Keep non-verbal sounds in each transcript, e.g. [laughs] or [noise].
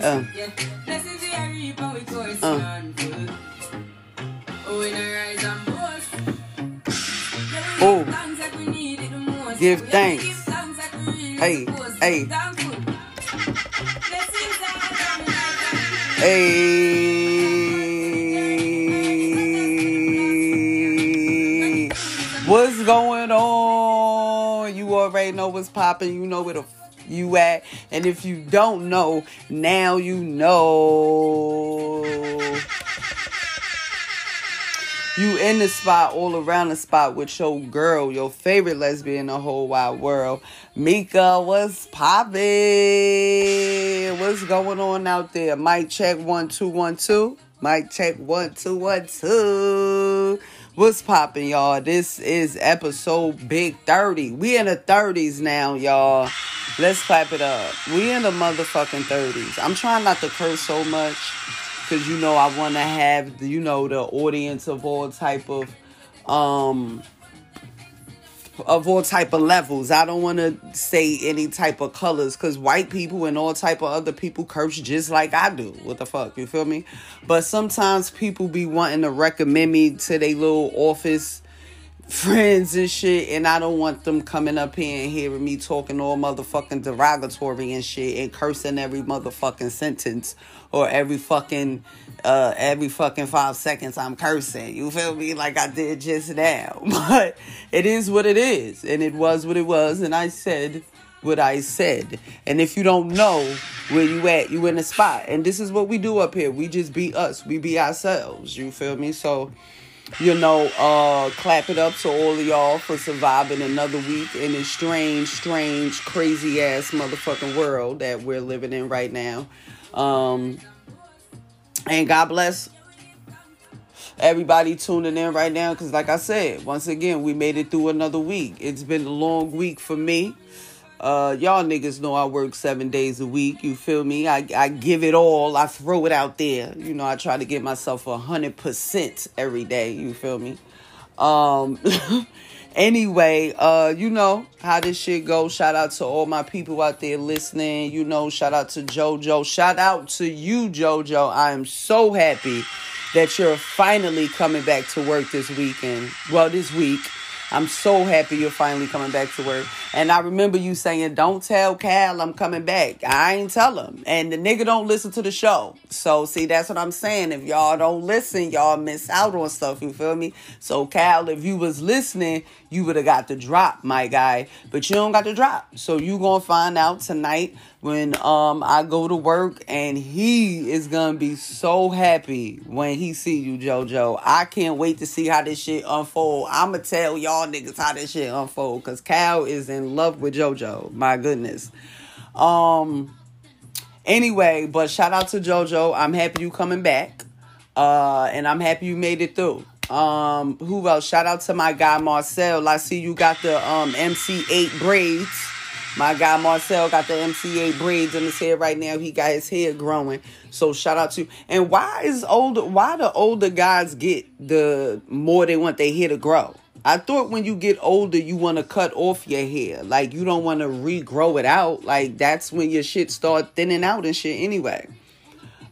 Uh. Uh. Oh, give thanks. Hey, hey. Hey, what's going on? You already know what's popping. You know where the f- you at, and if you don't know, now you know. You in the spot, all around the spot with your girl, your favorite lesbian in the whole wide world. Mika, what's poppin'? What's going on out there? Mic check one two one two. Mic check one two one two. What's poppin', y'all? This is episode big 30. We in the 30s now, y'all. Let's clap it up. We in the motherfucking 30s. I'm trying not to curse so much because you know I want to have you know the audience of all type of um of all type of levels. I don't want to say any type of colors because white people and all type of other people curse just like I do. What the fuck, you feel me? But sometimes people be wanting to recommend me to their little office friends and shit, and I don't want them coming up here and hearing me talking all motherfucking derogatory and shit and cursing every motherfucking sentence or every fucking uh every fucking five seconds I'm cursing. You feel me? Like I did just now. [laughs] But it is what it is, and it was what it was, and I said what I said. And if you don't know where you at, you in the spot. And this is what we do up here. We just be us. We be ourselves. You feel me? So you know, uh, clap it up to all of y'all for surviving another week in this strange, strange, crazy ass motherfucking world that we're living in right now. Um, and God bless everybody tuning in right now because, like I said, once again, we made it through another week. It's been a long week for me. Uh, y'all niggas know I work seven days a week. You feel me? I, I give it all. I throw it out there. You know, I try to get myself a hundred percent every day. You feel me? Um, [laughs] anyway, uh, you know how this shit goes. Shout out to all my people out there listening. You know, shout out to JoJo. Shout out to you, JoJo. I am so happy that you're finally coming back to work this weekend. Well, this week. I'm so happy you're finally coming back to work. And I remember you saying, Don't tell Cal I'm coming back. I ain't tell him. And the nigga don't listen to the show. So, see, that's what I'm saying. If y'all don't listen, y'all miss out on stuff. You feel me? So, Cal, if you was listening, you would have got the drop, my guy. But you don't got the drop. So, you going to find out tonight when um I go to work and he is gonna be so happy when he see you, JoJo. I can't wait to see how this shit unfold. I'ma tell y'all niggas how this shit unfold because Cal is in love with JoJo. My goodness. Um anyway, but shout out to JoJo. I'm happy you coming back. Uh and I'm happy you made it through. Um, who else? Shout out to my guy Marcel. I see you got the um MC8 braids. My guy Marcel got the MC8 braids in his hair right now. He got his hair growing. So shout out to and why is older why the older guys get the more they want their hair to grow? I thought when you get older you want to cut off your hair. Like you don't want to regrow it out. Like that's when your shit start thinning out and shit anyway.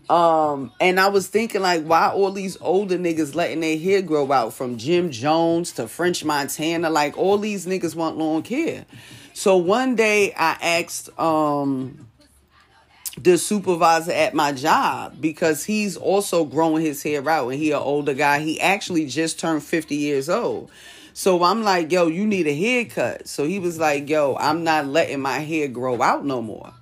Um, and I was thinking like, why all these older niggas letting their hair grow out from Jim Jones to French Montana? Like all these niggas want long hair. So one day I asked um the supervisor at my job because he's also growing his hair out and he an older guy. He actually just turned 50 years old. So I'm like, yo, you need a haircut. So he was like, yo, I'm not letting my hair grow out no more.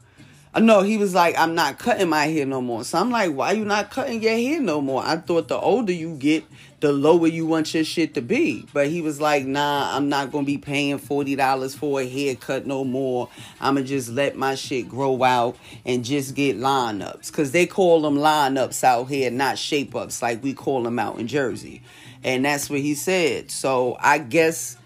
Uh, No, he was like, I'm not cutting my hair no more. So I'm like, why you not cutting your hair no more? I thought the older you get, the lower you want your shit to be. But he was like, nah, I'm not gonna be paying $40 for a haircut no more. I'ma just let my shit grow out and just get lineups. Cause they call them lineups out here, not shape ups like we call them out in Jersey. And that's what he said. So I guess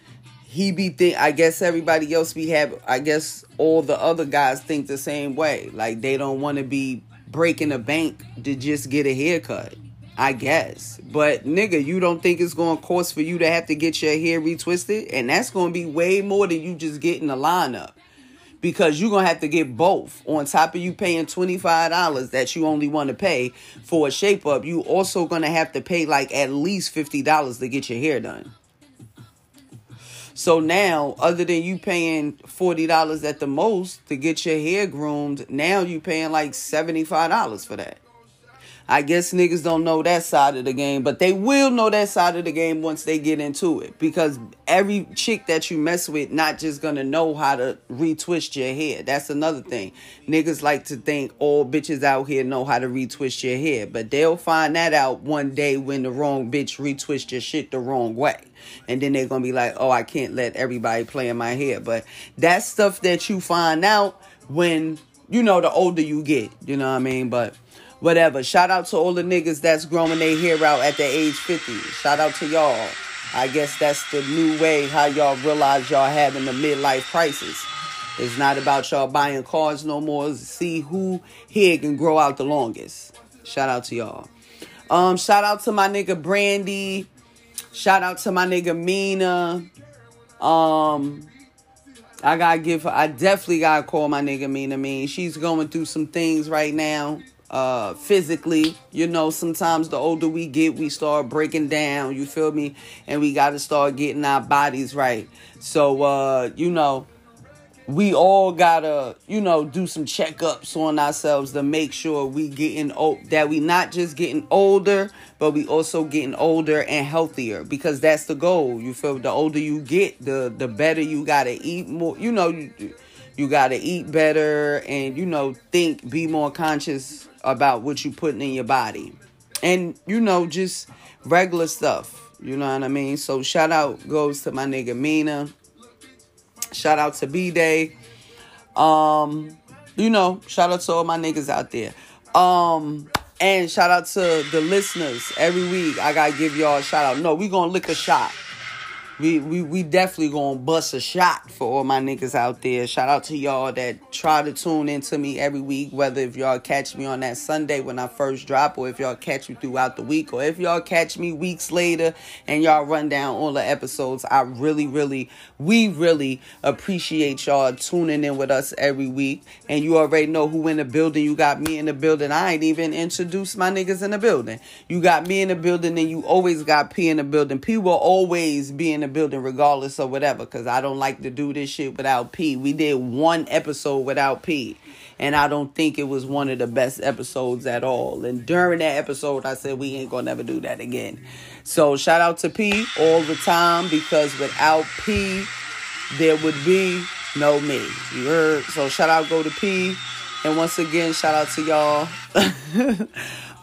he be think I guess everybody else be have I guess all the other guys think the same way. Like they don't want to be breaking a bank to just get a haircut. I guess. But nigga, you don't think it's to cost for you to have to get your hair retwisted? And that's to be way more than you just getting a lineup. because you're gonna have to get both on top of you paying $25 that you only want to pay for a shape up you also gonna have to pay like at least $50 to get your hair done so now other than you paying $40 at the most to get your hair groomed now you paying like $75 for that I guess niggas don't know that side of the game, but they will know that side of the game once they get into it. Because every chick that you mess with not just gonna know how to retwist your hair. That's another thing. Niggas like to think all bitches out here know how to retwist your hair, but they'll find that out one day when the wrong bitch retwist your shit the wrong way. And then they're gonna be like, oh, I can't let everybody play in my hair. But that's stuff that you find out when, you know, the older you get. You know what I mean? But whatever. Shout out to all the niggas that's growing their hair out at the age 50. Shout out to y'all. I guess that's the new way how y'all realize y'all having the midlife crisis. It's not about y'all buying cars no more. See who here can grow out the longest. Shout out to y'all. Um, shout out to my nigga Brandy. Shout out to my nigga Mina. Um, I gotta give her, I definitely gotta call my nigga Mina Mean. She's going through some things right now uh physically. You know sometimes the older we get we start breaking down you feel me? And we got to start getting our bodies right. So uh you know we all gotta you know do some checkups on ourselves to make sure we getting old that we not just getting older but we also getting older and healthier. Because that's the goal you feel? The older you get the the better you gotta eat more you know you, you gotta eat better and you know think be more conscious about what you putting in your body. And, you know, just regular stuff. You know what I mean? So shout out goes to my nigga Mina. Shout out to B Day. Um, you know, shout out to all my niggas out there. Um, and shout out to the listeners. Every week I gotta give y'all a shout out. No, we gonna lick a shot we, we we definitely gonna bust a shot for all my niggas out there. Shout out to y'all that try to tune into me every week, whether if y'all catch me on that Sunday when I first drop, or if y'all catch me throughout the week, or if y'all catch me weeks later and y'all run down all the episodes. I really, really, we really appreciate y'all tuning in with us every week. And you already know who in the building. You got me in the building. I ain't even introduced my niggas in the building. You got me in the building, and you always got P in the building. P will always be in the building regardless of whatever because I don't like to do this shit without P. We did one episode without P and I don't think it was one of the best episodes at all. And during that episode, I said we ain't gonna never do that again. So shout out to P all the time because without P, there would be no me. You heard? So shout out go to P, and once again shout out to y'all. [laughs]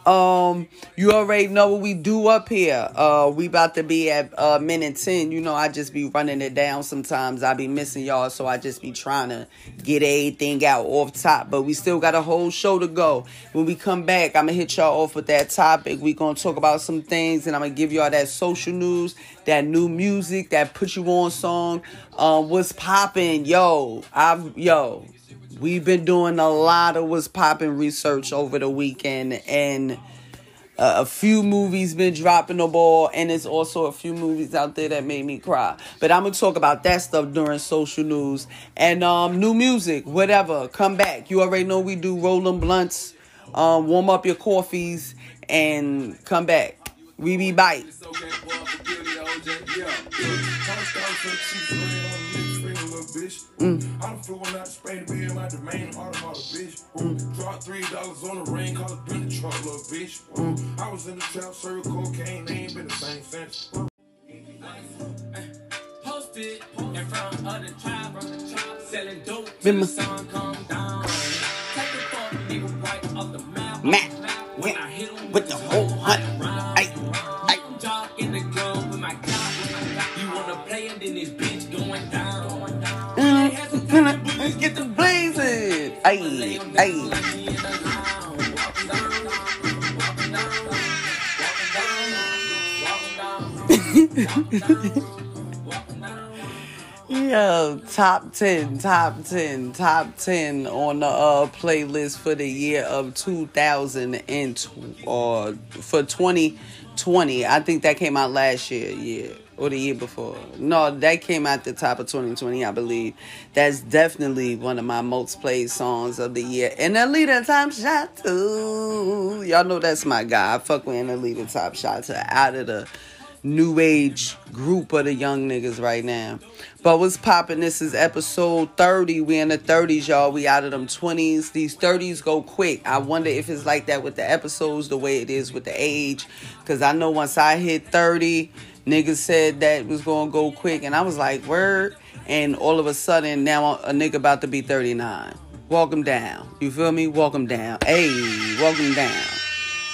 Um, you already know what we do up here. Uh, we about to be at uh minute ten. You know, I just be running it down sometimes. I be missing y'all, so I just be trying to get everything out off top. But we still got a whole show to go. When we come back, I'm gonna hit y'all off with that topic. We gonna talk about some things, and I'm gonna give y'all that social news, that new music, that put you on song. Um, what's popping, yo? I've yo we've been doing a lot of what's popping research over the weekend and uh, a few movies been dropping the ball and it's also a few movies out there that made me cry. But i'm gonna talk about that stuff during social news. And um new music whatever come back. You already know we do rolling blunts um warm up your coffees and come back. We be bite bitch. Mm. I done flew one out to Spain to be in my domain, automata, bitch. Mm. Dropped three dollars on the ring, call it been the truck, little bitch. Mm. I was in the trap, serve cocaine, they ain't been the same since. Posted in front of the tribe, selling dope till the sun come down. Take the fuck, nigga, right off the map. Matt, with the whole hundred. Get the blazing. Hey, hey. [laughs] Yo, top 10, top 10, top 10 on the uh, playlist for the year of 2000 and uh, for 2020. I think that came out last year. Yeah. Or the year before. No, that came out the top of 2020, I believe. That's definitely one of my most played songs of the year. And Anitta Top Shot too. Y'all know that's my guy. I fuck with Anitta Top Shot out of the new age group of the young niggas right now. But what's popping? This is episode 30. We in the 30s, y'all. We out of them 20s. These 30s go quick. I wonder if it's like that with the episodes, the way it is with the age. Because I know once I hit 30, niggas said that was to go quick. And I was like, word. And all of a sudden, now a nigga about to be 39. Walk him down. You feel me? Walk him down. Hey, him down.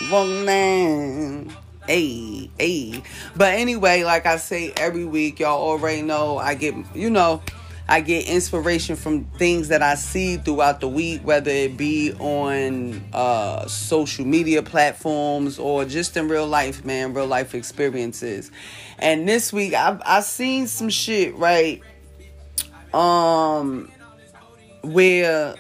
Welcome down. Hey, hey. But anyway, like I say every week, y'all already know I get, you know, I get inspiration from things that I see throughout the week, whether it be on uh, social media platforms or just in real life, man, real life experiences. And this week, I've I seen some shit right, um, where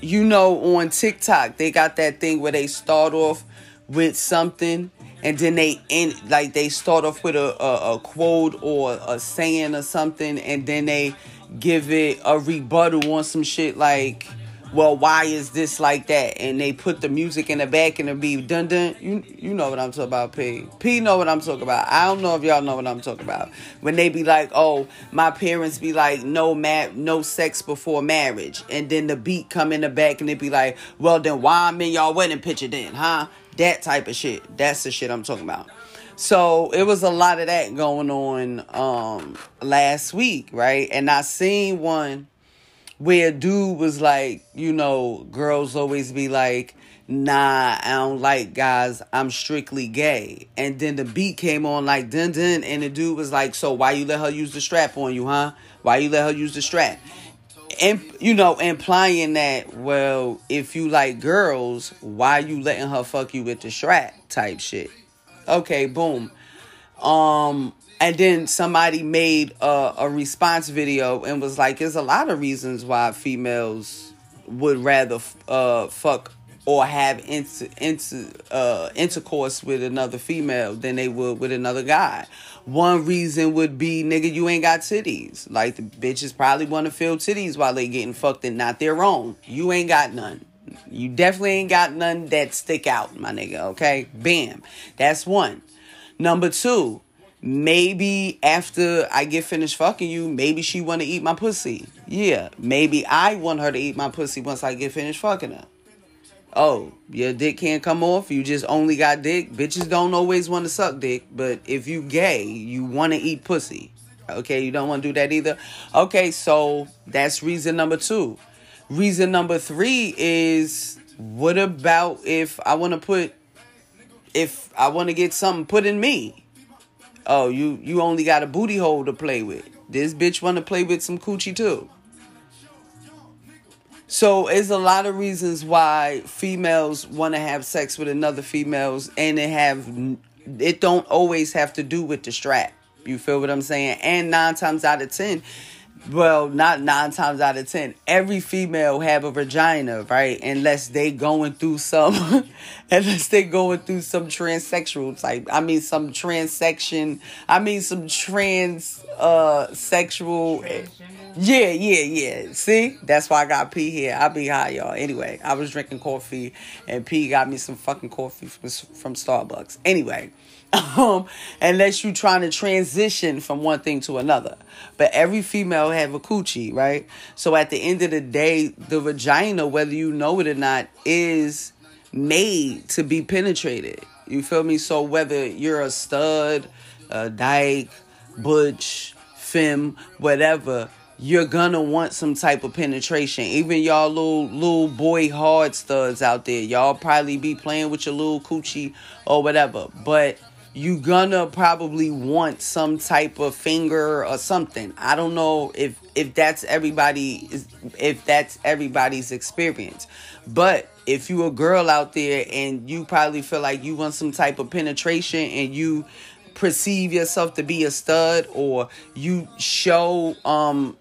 you know on TikTok they got that thing where they start off with something and then they end like they start off with a, a, a, quote or a saying or something and then they give it a rebuttal on some shit like well why is this like that? And they put the music in the back and it be dun dun. You you know what I'm talking about P. P know what I'm talking about. I don't know if y'all know what I'm talking about. When they be like oh my parents be like no ma- no sex before marriage. And then the beat come in the back and they be like well then why I'm in y'all wedding picture then huh? That type of shit. That's the shit I'm talking about. So it was a lot of that going on um last week, right? And I seen one where dude was like, you know, girls always be like, nah, I don't like guys, I'm strictly gay. And then the beat came on like dun dun and the dude was like, So why you let her use the strap on you, huh? Why you let her use the strap? and you know, implying that well, if you like girls, why you letting her fuck you with the strap type shit? Okay, boom. Um, and then somebody made a, a response video and was like, "There's a lot of reasons why females would rather uh fuck or have inter, inter, uh, intercourse with another female than they would with another guy. One reason would be, nigga, you ain't got titties. Like the bitches probably want to feel titties while they getting fucked and not their own. You ain't got none. You definitely ain't got none that stick out, my nigga. Okay, bam. That's one. Number two, maybe after I get finished fucking you, maybe she want to eat my pussy. Yeah, maybe I want her to eat my pussy once I get finished fucking her oh, your dick can't come off, you just only got dick. Bitches don't always want to suck dick, but if you gay, you want to eat pussy. Okay, you don't want to do that either. Okay, so that's reason number two. Reason number three is what about if I want to put, if I want to get something put in me? Oh, you you only got a booty hole to play with. This bitch want to play with some coochie too. So it's a lot of reasons why females want to have sex with another females, and it have it don't always have to do with the strap. You feel what I'm saying? And nine times out of ten, well, not nine times out of ten, every female have a vagina, right? Unless they going through some, [laughs] unless they going through some transsexual type. I mean, some transection. I mean, some trans uh sexual. Yeah, yeah, yeah. See, that's why I got P here. I be high, y'all. Anyway, I was drinking coffee, and P got me some fucking coffee from from Starbucks. Anyway [laughs] um, unless you're trying to transition from one thing to another. But every female have a coochie, right? So at the end of the day, the vagina, whether you know it or not, is made to be penetrated. You feel me? So whether you're a stud, a dyke, butch, femme, whatever, you're gonna want some type of penetration. Even y'all little little boy hard studs out there, y'all probably be playing with your little coochie or whatever. But you gonna probably want some type of finger or something. I don't know if if that's everybody if that's everybody's experience. But if you a girl out there and you probably feel like you want some type of penetration and you perceive yourself to be a stud or you show um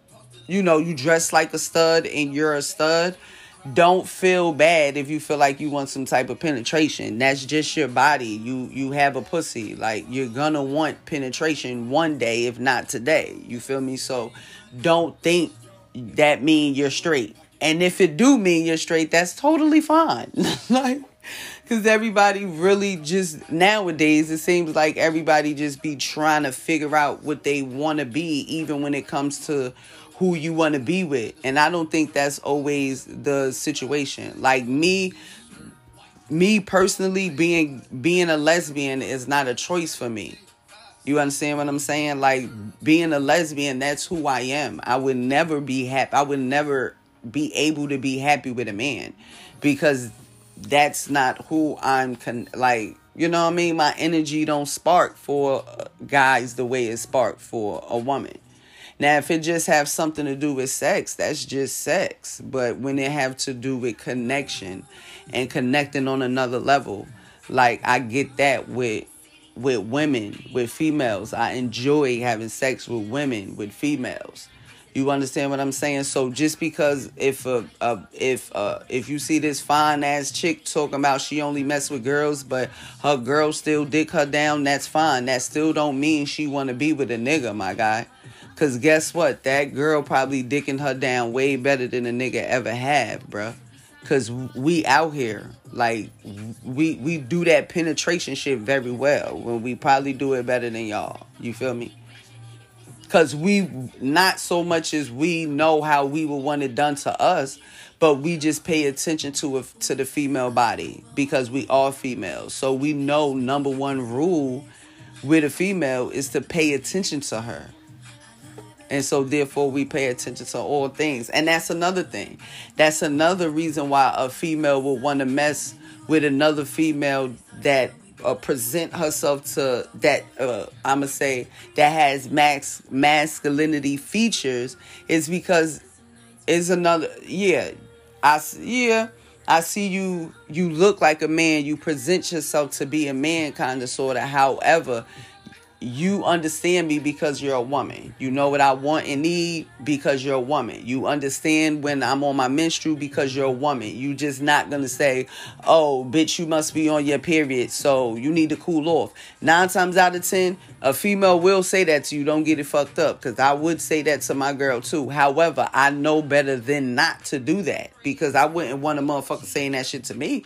you know you dress like a stud and you're a stud don't feel bad if you feel like you want some type of penetration. That's just your body. You you have a pussy. Like you're gonna want penetration one day, if not today. You feel me? So don't think that mean you're straight. And if it do mean you're straight, that's totally fine. [laughs] like because everybody really just nowadays it seems like everybody just be trying to figure out what they want to be even when it comes to who you want to be with. And i don't think that's always the situation. Like me me personally being being a lesbian is not a choice for me. You understand what i'm saying? Like being a lesbian that's who i am. I would never be happy i would never be able to be happy with a man because that's not who I'm con- like you know what I mean? My energy don't spark for uh, guys the way it spark for a woman now if it just have something to do with sex that's just sex but when it have to do with connection and connecting on another level like I get that with with women with females I enjoy having sex with women with females you understand what I'm saying? So just because if uh, uh if uh if you see this fine ass chick talking about she only mess with girls, but her girl still dick her down, that's fine. That still don't mean she want to be with a nigga, my guy. Cause guess what? That girl probably dicking her down way better than a nigga ever have, bruh. Cause we out here, like we we do that penetration shit very well. When we probably do it better than y'all. You feel me? because we not so much as we know how we would want it done to us but we just pay attention to it to the female body because we are females so we know number one rule with a female is to pay attention to her and so therefore we pay attention to all things. And that's another thing. That's another reason why a female will want to mess with another female that uh, present herself to that uh, I'm gonna say that has max masculinity features is because is another yeah I yeah I see you you look like a man you present yourself to be a man kind of sort of however you understand me because you're a woman. You know what I want and need because you're a woman. You understand when I'm on my menstrual because you're a woman. You just not gonna say, "Oh, bitch, you must be on your period, so you need to cool off." Nine times out of ten, a female will say that to you. Don't get it fucked up, because I would say that to my girl too. However, I know better than not to do that because I wouldn't want a motherfucker saying that shit to me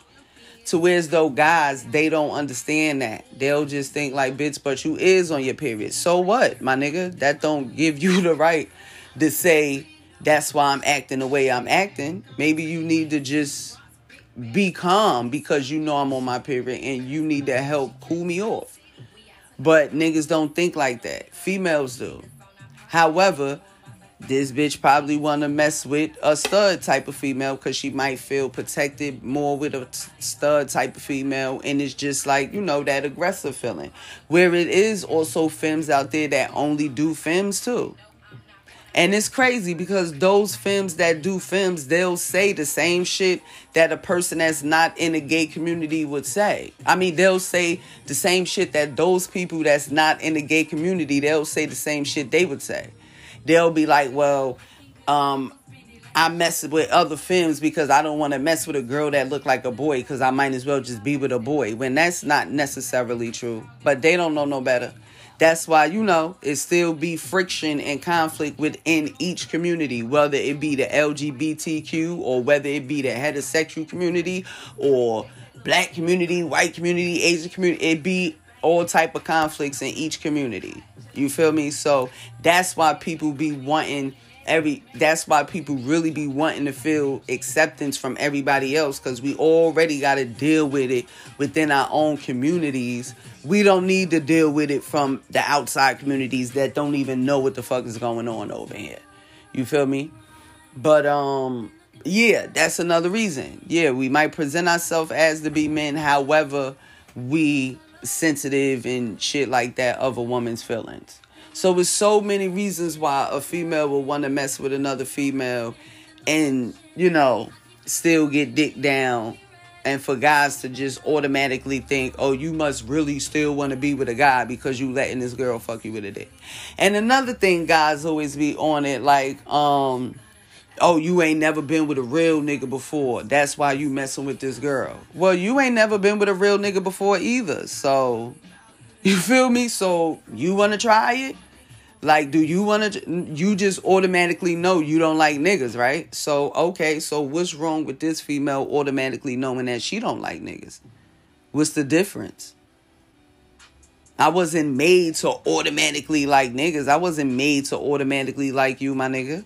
to where as though guys they don't understand that. They'll just think like bitch but you is on your period. So what my nigga? That don't give you [laughs] the right to say that's why i'm acting the way i'm acting. Maybe you need to just be calm because you know i'm on my period and you need to help cool me off. But niggas don't think like that. Females do. However this bitch probably want to mess with a stud type of female because she might feel protected more with a stud type of female and it's just like you know that aggressive feeling. Where it is also femmes out there that only do femmes too. And it's crazy because those femmes that do femmes they'll say the same shit that a person that's not in the gay community would say. I mean they'll say the same shit that those people that's not in the gay community they'll say the same shit they would say they'll be like, well, um, I mess with other femmes because I don't want to mess with a girl that look like a boy because I might as well just be with a boy when that's not necessarily true. But they don't know no better. That's why, you know, it still be friction and conflict within each community, whether it be the LGBTQ or whether it be the heterosexual community or black community, white community, Asian community. It be all type of conflicts in each community. You feel me? So that's why people be wanting every that's why people really be wanting to feel acceptance from everybody else because we already got to deal with it within our own communities. We don't need to deal with it from the outside communities that don't even know what the fuck is going on over here. You feel me? But um yeah that's another reason. Yeah we might present ourselves as to be men. However we sensitive and shit like that of a woman's feelings. So there's so many reasons why a female will want to mess with another female and, you know, still get dick down and for guys to just automatically think, oh, you must really still want to be with a guy because you letting this girl fuck you with a dick. And another thing guys always be on it like, um, oh, you ain't never been with a real nigga before. That's why you messing with this girl. Well, you ain't never been with a real nigga before either. So, you feel me? So, you want to try it? Like, do you want to? You just automatically know you don't like niggas, right? So, okay, so what's wrong with this female automatically knowing that she don't like niggas? What's the difference? I wasn't made to automatically like niggas. I wasn't made to automatically like you, my nigga.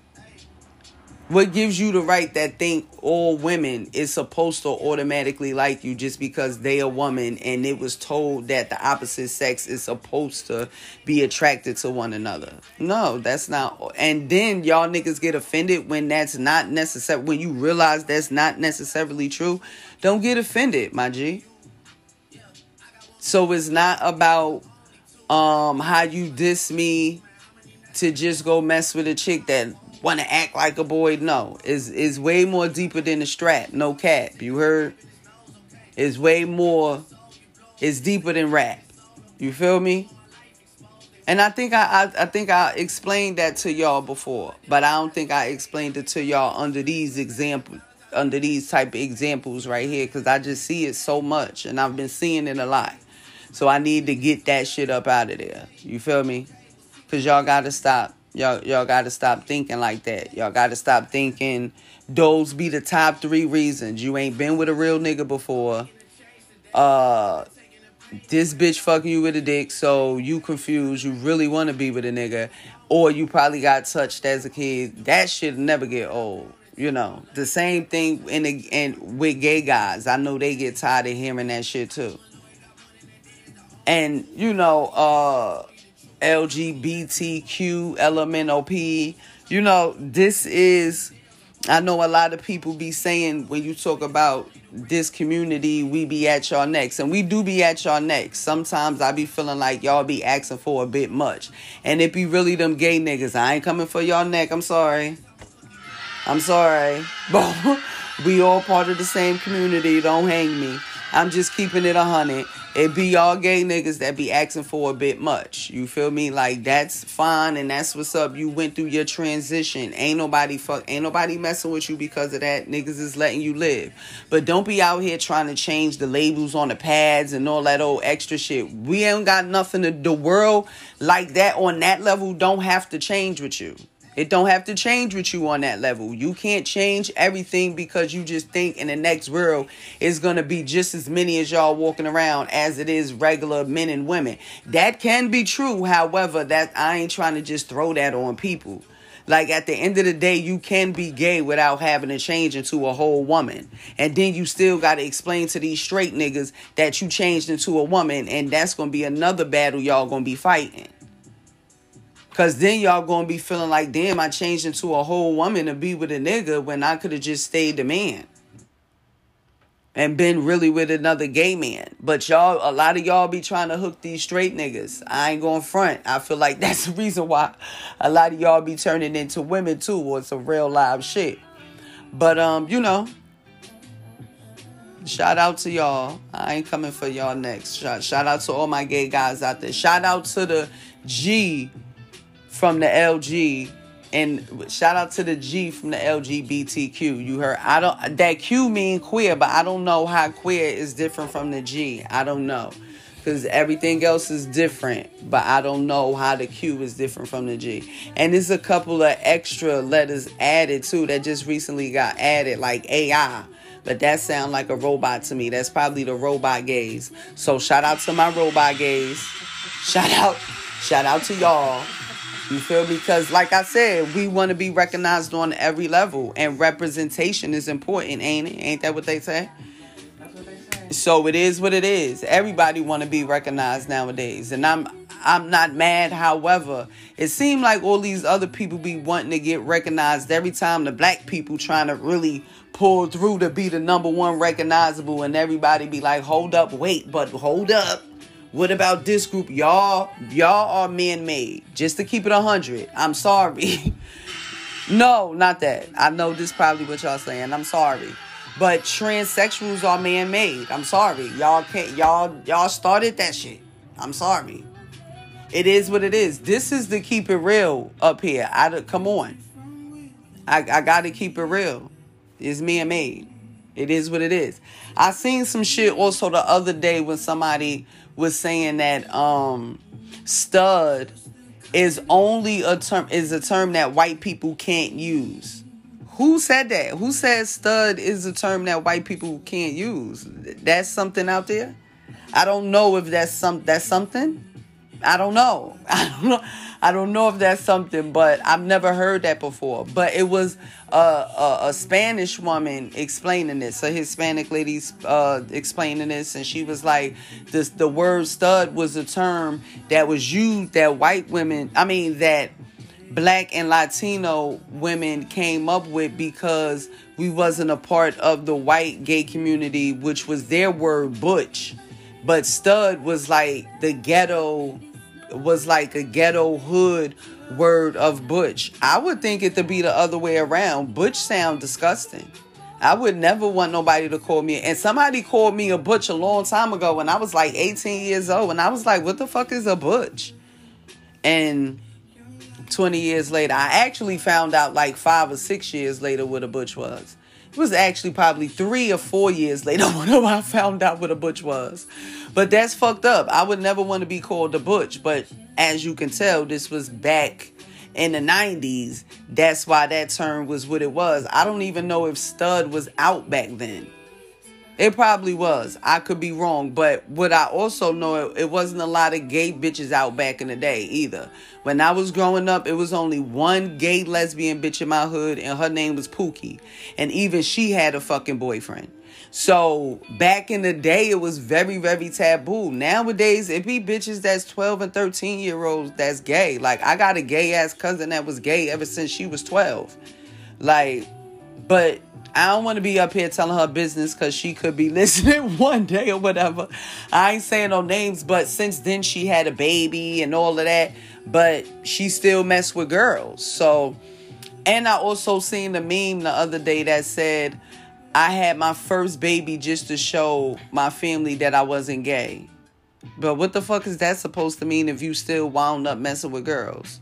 What gives you the right that think all women is supposed to automatically like you just because they a woman and it was told that the opposite sex is supposed to be attracted to one another? No, that's not. And then y'all niggas get offended when that's not necessary. When you realize that's not necessarily true, don't get offended, my G. So it's not about um how you diss me to just go mess with a chick that want to act like a boy. No, is is way more deeper than the strap. No cap. You heard? It's way more. It's deeper than rap. You feel me? And I think I, I, I think I explained that to y'all before, but I don't think I explained it to y'all under these examples, under these type of examples right here, because I just see it so much, and I've been seeing it a lot. So I need to get that shit up out of there. You feel me? Cause y'all gotta stop Y'all, y'all got to stop thinking like that. Y'all got to stop thinking those be the top three reasons you ain't been with a real nigga before. Uh, this bitch fucking you with a dick, so you confused. You really want to be with a nigga, or you probably got touched as a kid. That shit never get old. You know, the same thing in the and with gay guys. I know they get tired of hearing that shit too. And you know, uh LGBTQ, LMNOP. You know, this is, I know a lot of people be saying when you talk about this community, we be at y'all necks. And we do be at y'all necks. Sometimes I be feeling like y'all be asking for a bit much. And it be really them gay niggas. I ain't coming for y'all neck. I'm sorry. I'm sorry. [laughs] But we all part of the same community. Don't hang me. I'm just keeping it a hundred it be y'all gay niggas that be asking for a bit much. You feel me? Like that's fine and that's what's up. You went through your transition. Ain't nobody fuck ain't nobody messing with you because of that. Niggas is letting you live. But don't be out here trying to change the labels on the pads and all that old extra shit. We ain't got nothing to the world like that on that level don't have to change with you. It don't have to change with you on that level. You can't change everything because you just think in the next world is going to be just as many as y'all walking around as it is regular men and women. That can be true. However, that I ain't trying to just throw that on people. Like at the end of the day, you can be gay without having to change into a whole woman. And then you still got to explain to these straight niggas that you changed into a woman. And that's going to be another battle y'all going to be fighting. Cause then y'all gonna be feeling like, damn, I changed into a whole woman to be with a nigga when I could have just stayed the man. And been really with another gay man. But y'all, a lot of y'all be trying to hook these straight niggas. I ain't going front. I feel like [laughs] that's the reason why a lot of y'all be turning into women too, or some real live shit. But um, you know, shout out to y'all. I ain't coming for y'all next. Shout, shout out to all my gay guys out there. Shout out to the G from the LG and shout out to the G from the LGBTQ. You heard I don't that Q mean queer, but I don't know how queer is different from the G. I don't know. Cause everything else is different, but I don't know how the Q is different from the G. And there's a couple of extra letters added too that just recently got added, like AI. But that sound like a robot to me. That's probably the robot gays. So shout out to my robot gays. Shout out, shout out to y'all. You feel me? Because, like I said, we want to be recognized on every level, and representation is important, ain't it? Ain't that what they say? So it is what it is. Everybody want to be recognized nowadays, and I'm I'm not mad. However, it seemed like all these other people be wanting to get recognized every time the black people trying to really pull through to be the number one recognizable, and everybody be like, "Hold up, wait, but hold up." What about this group? Y'all, y'all are man-made. Just to keep it hundred. I'm sorry. [laughs] no, not that. I know this probably what y'all saying. I'm sorry. But transsexuals are man-made. I'm sorry. Y'all can't y'all y'all started that shit. I'm sorry. It is what it is. This is the keep it real up here. I come on. I, I gotta keep it real. It's me. It is what it is. I seen some shit also the other day when somebody was saying that um stud is only a term is a term that white people can't use. Who said that? Who said stud is a term that white people can't use? That's something out there. I don't know if that's some that's something. I don't know. [laughs] I don't know. I don't know if that's something, but I've never heard that before. But it was a, a, a Spanish woman explaining this, a Hispanic lady uh, explaining this, and she was like, "This the word stud was a term that was used that white women, I mean that." black and latino women came up with because we wasn't a part of the white gay community which was their word butch but stud was like the ghetto was like a ghetto hood word of butch. I would think it to be the other way around. Butch sound disgusting. I would never want nobody to call me. And somebody called me a butch a long time ago when I was like 18 years old. And I was like, what the fuck is a butch? And 20 years later, I actually found out like five or six years later what a butch was. It was actually probably three or four years later [laughs] when I found out what a butch was. But that's fucked up. I would never want to be called a butch. But as you can tell, this was back in the 90s. That's why that term was what it was. I don't even know if stud was out back then. It probably was. I could be wrong. But what I also know, it, wasn't a lot of gay bitches out back in the day either. When I was growing up, it was only one gay lesbian bitch in my hood, and her name was Pookie. And even she had a fucking boyfriend. So back in the day, it was very, very taboo. Nowadays, it be bitches that's 12 and 13 year olds that's gay. Like, I got a gay ass cousin that was gay ever since she was 12. Like, but I don't want to be up here telling her business because she could be [laughs] listening one day or whatever. I ain't saying no names, but since then she had a baby and all of that. But she still mess with girls. So, and I also seen the meme the other day that said, I had my first baby just to show my family that I wasn't gay. But what the fuck is that supposed to mean if you still wound up messing with girls?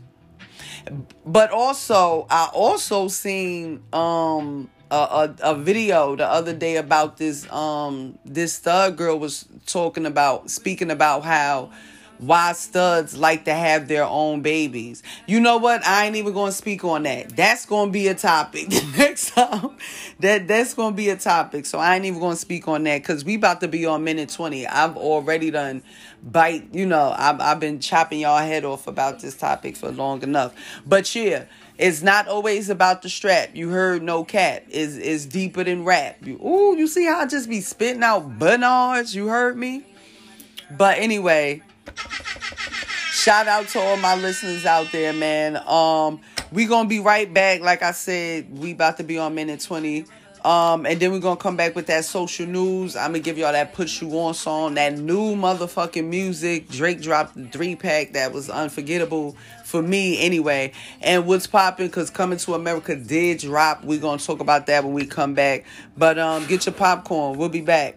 But also, I also seen um a, a, a, video the other day about this um this thug girl was talking about speaking about how why studs like to have their own babies. You know what? I ain't even going to speak on that. That's going to be a topic [laughs] next time. That that's going to be a topic. So I ain't even going to speak on that cuz we about to be on minute 20. I've already done bite, you know, I've I've been chopping y'all head off about this topic for long enough. But yeah, it's not always about the strap. You heard no cat is is deeper than rap. You, ooh, you see how I just be spitting out bernards? You heard me? But anyway, shout out to all my listeners out there, man. Um, we gonna be right back. Like I said, we about to be on minute 20. Um, and then we're gonna come back with that social news. I'm gonna give y'all that Put You On song, that new motherfucking music. Drake dropped the three pack that was unforgettable for me anyway. And what's popping, cause Coming to America did drop. We're gonna talk about that when we come back. But um, get your popcorn. We'll be back.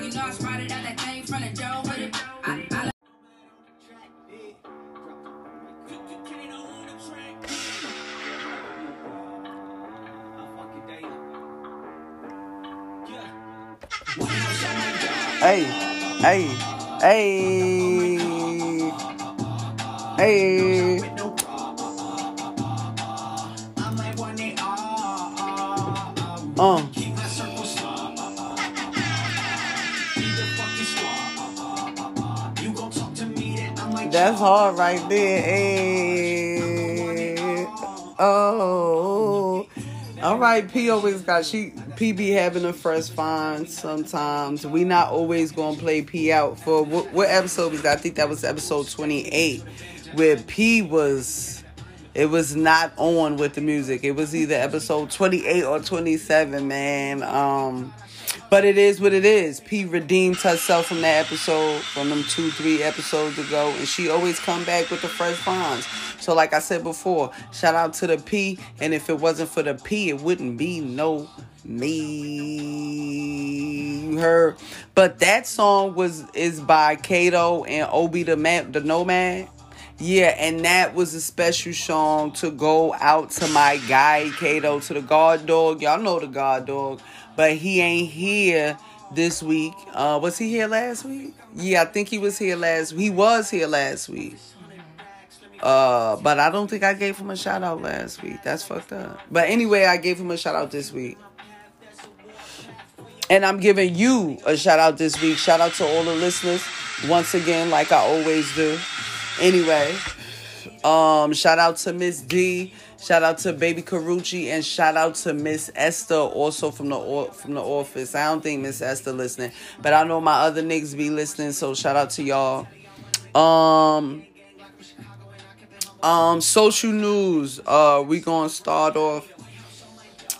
Hey, hey, hey. Hey. Uh. That's hard right there. Hey. Oh. All right, P always got she P be having a fresh find sometimes. We not always gonna play P out for what, what episode was that? I think that was episode twenty eight where P was it was not on with the music. It was either episode 28 or 27, man. Um But it is what it is. P redeemed herself from that episode, from them two, three episodes ago, and she always come back with the fresh bonds. So, like I said before, shout out to the P. And if it wasn't for the P, it wouldn't be no me. Heard? But that song was is by Kato and Obi the Man, the Nomad. Yeah, and that was a special song to go out to my guy Kato, to the guard dog. Y'all know the guard dog but he ain't here this week. Uh, was he here last week? Yeah, I think he was here last. He was here last week. Uh, but I don't think I gave him a shout out last week. That's fucked up. But anyway, I gave him a shout out this week. And I'm giving you a shout out this week. Shout out to all the listeners once again, like I always do. Anyway, um, shout out to Miss D. Shout out to Baby Carucci and shout out to Miss Esther also from the from the office. I don't think Miss Esther listening, but I know my other niggas be listening, so shout out to y'all. Um um social news. Uh we gonna start off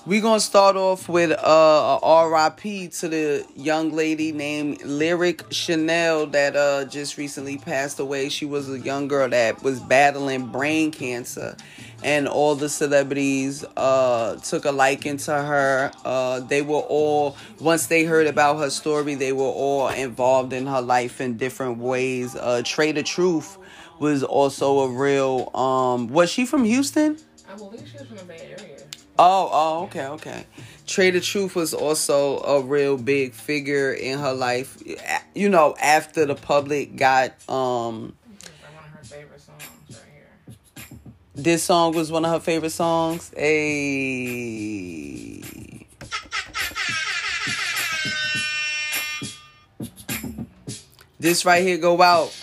we gonna start off with uh, a RIP to the young lady named Lyric Chanel that uh, just recently passed away. She was a young girl that was battling brain cancer, and all the celebrities uh, took a liking to her. Uh, they were all once they heard about her story, they were all involved in her life in different ways. Uh, Trader Truth was also a real. Um, was she from Houston? I believe she was from the Bay Area. Oh, oh, okay, okay. Trader Truth was also a real big figure in her life. You know, after the public got um This song was one of her favorite songs. A This right here go out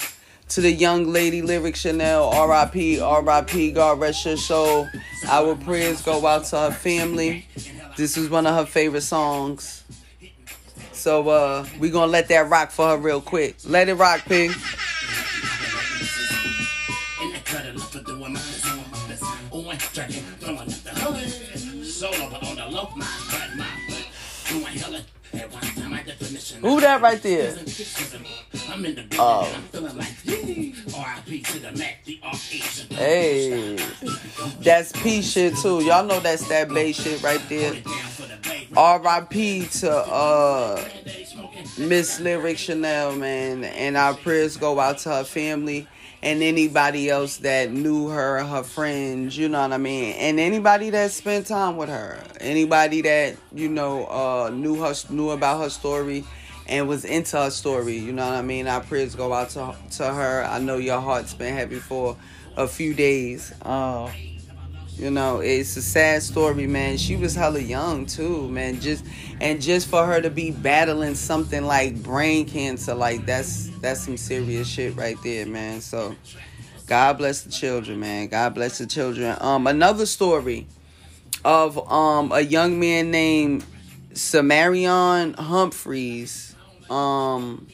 to the young lady Lyric Chanel, R.I.P. R.I.P. God rest your soul. Our prayers go out to her family. This is one of her favorite songs. So uh we gonna let that rock for her real quick. Let it rock, pig. Who that right there? I'm in the Oh. Hey. That's P shit too. Y'all know that's that bass shit right there. R.I.P. to uh Miss Lyric Chanel, man. And our prayers go out to her family and anybody else that knew her, her friends, you know what I mean? And anybody that spent time with her. Anybody that, you know, uh knew her knew about her story and was into her story. You know what I mean? Our prayers go out to to her. I know your heart's been heavy for a few days. Uh, you know, it's a sad story, man. She was hella young too, man. Just and just for her to be battling something like brain cancer, like that's that's some serious shit right there, man. So God bless the children, man. God bless the children. Um, another story of um a young man named Samarion Humphreys um,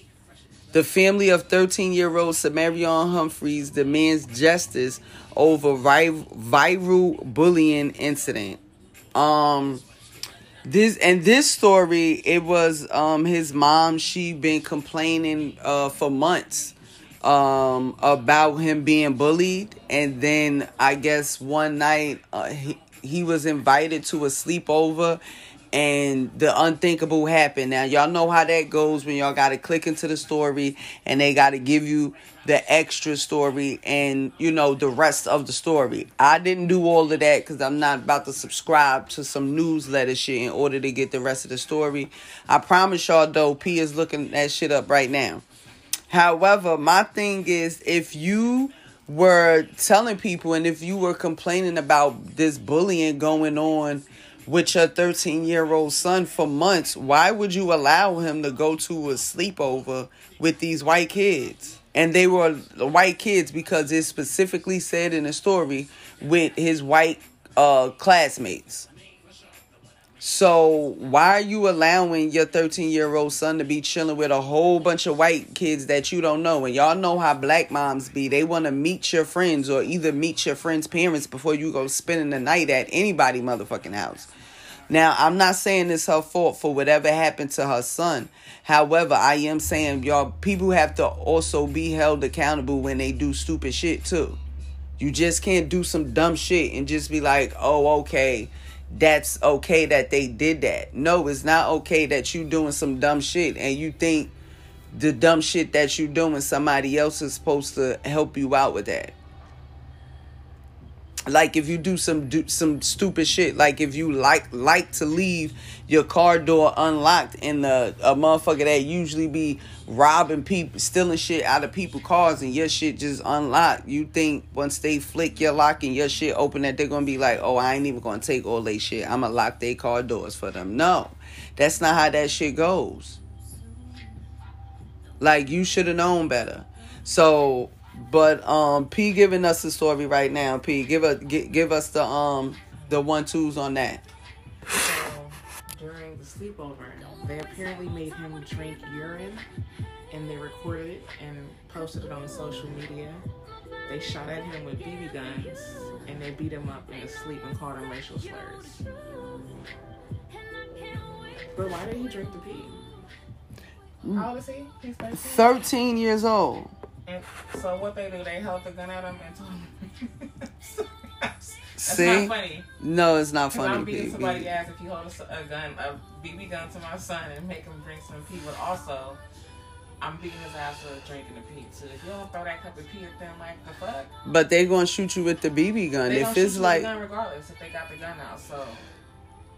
the family of 13 year old Samarion Humphreys demands justice over viral bullying incident. Um, this and this story, it was um his mom. She been complaining uh for months um about him being bullied, and then I guess one night uh, he he was invited to a sleepover and the unthinkable happened. Now y'all know how that goes when y'all got to click into the story and they got to give you the extra story and you know the rest of the story. I didn't do all of that cuz I'm not about to subscribe to some newsletter shit in order to get the rest of the story. I promise y'all though P is looking that shit up right now. However, my thing is if you were telling people and if you were complaining about this bullying going on with your 13 year old son for months, why would you allow him to go to a sleepover with these white kids? And they were white kids because it specifically said in the story with his white uh, classmates. So why are you allowing your 13 year old son to be chilling with a whole bunch of white kids that you don't know? And y'all know how black moms be. They want to meet your friends or either meet your friends' parents before you go spending the night at anybody motherfucking house. Now, I'm not saying it's her fault for whatever happened to her son. However, I am saying y'all people have to also be held accountable when they do stupid shit too. You just can't do some dumb shit and just be like, "Oh, okay, that's okay that they did that." No, it's not okay that you doing some dumb shit and you think the dumb shit that you doing somebody else is supposed to help you out with that like if you do some do some stupid shit like if you like like to leave your car door unlocked and the a motherfucker that usually be robbing people stealing shit out of people's cars and your shit just unlocked you think once they flick your lock and your shit open that they're gonna be like oh i ain't even gonna take all they shit. I'm gonna lock their car doors for them. No. That's not how that shit goes. Like you should have known better. So but um, P giving us the story right now. P, give us give, give us the um the one twos on that. So during the sleepover, they apparently made him drink urine, and they recorded it and posted it on social media. They shot at him with BB guns, and they beat him up in his sleep and called him racial slurs. But why did he drink the pee? How old is he? He's 13. 13 years old. And so what they do, they held the gun at him and told him. [laughs] That's See? not funny. No, it's not funny. I'm beating somebody's ass if you hold a, a gun, a BB gun to my son and make him drink some pee. But also, I'm beating his ass for drinking the pee too. If you don't throw that cup of pee at them, like the fuck, But they gonna shoot you with the BB gun. they if gonna shoot it's you like with the gun regardless if they got the gun out. So,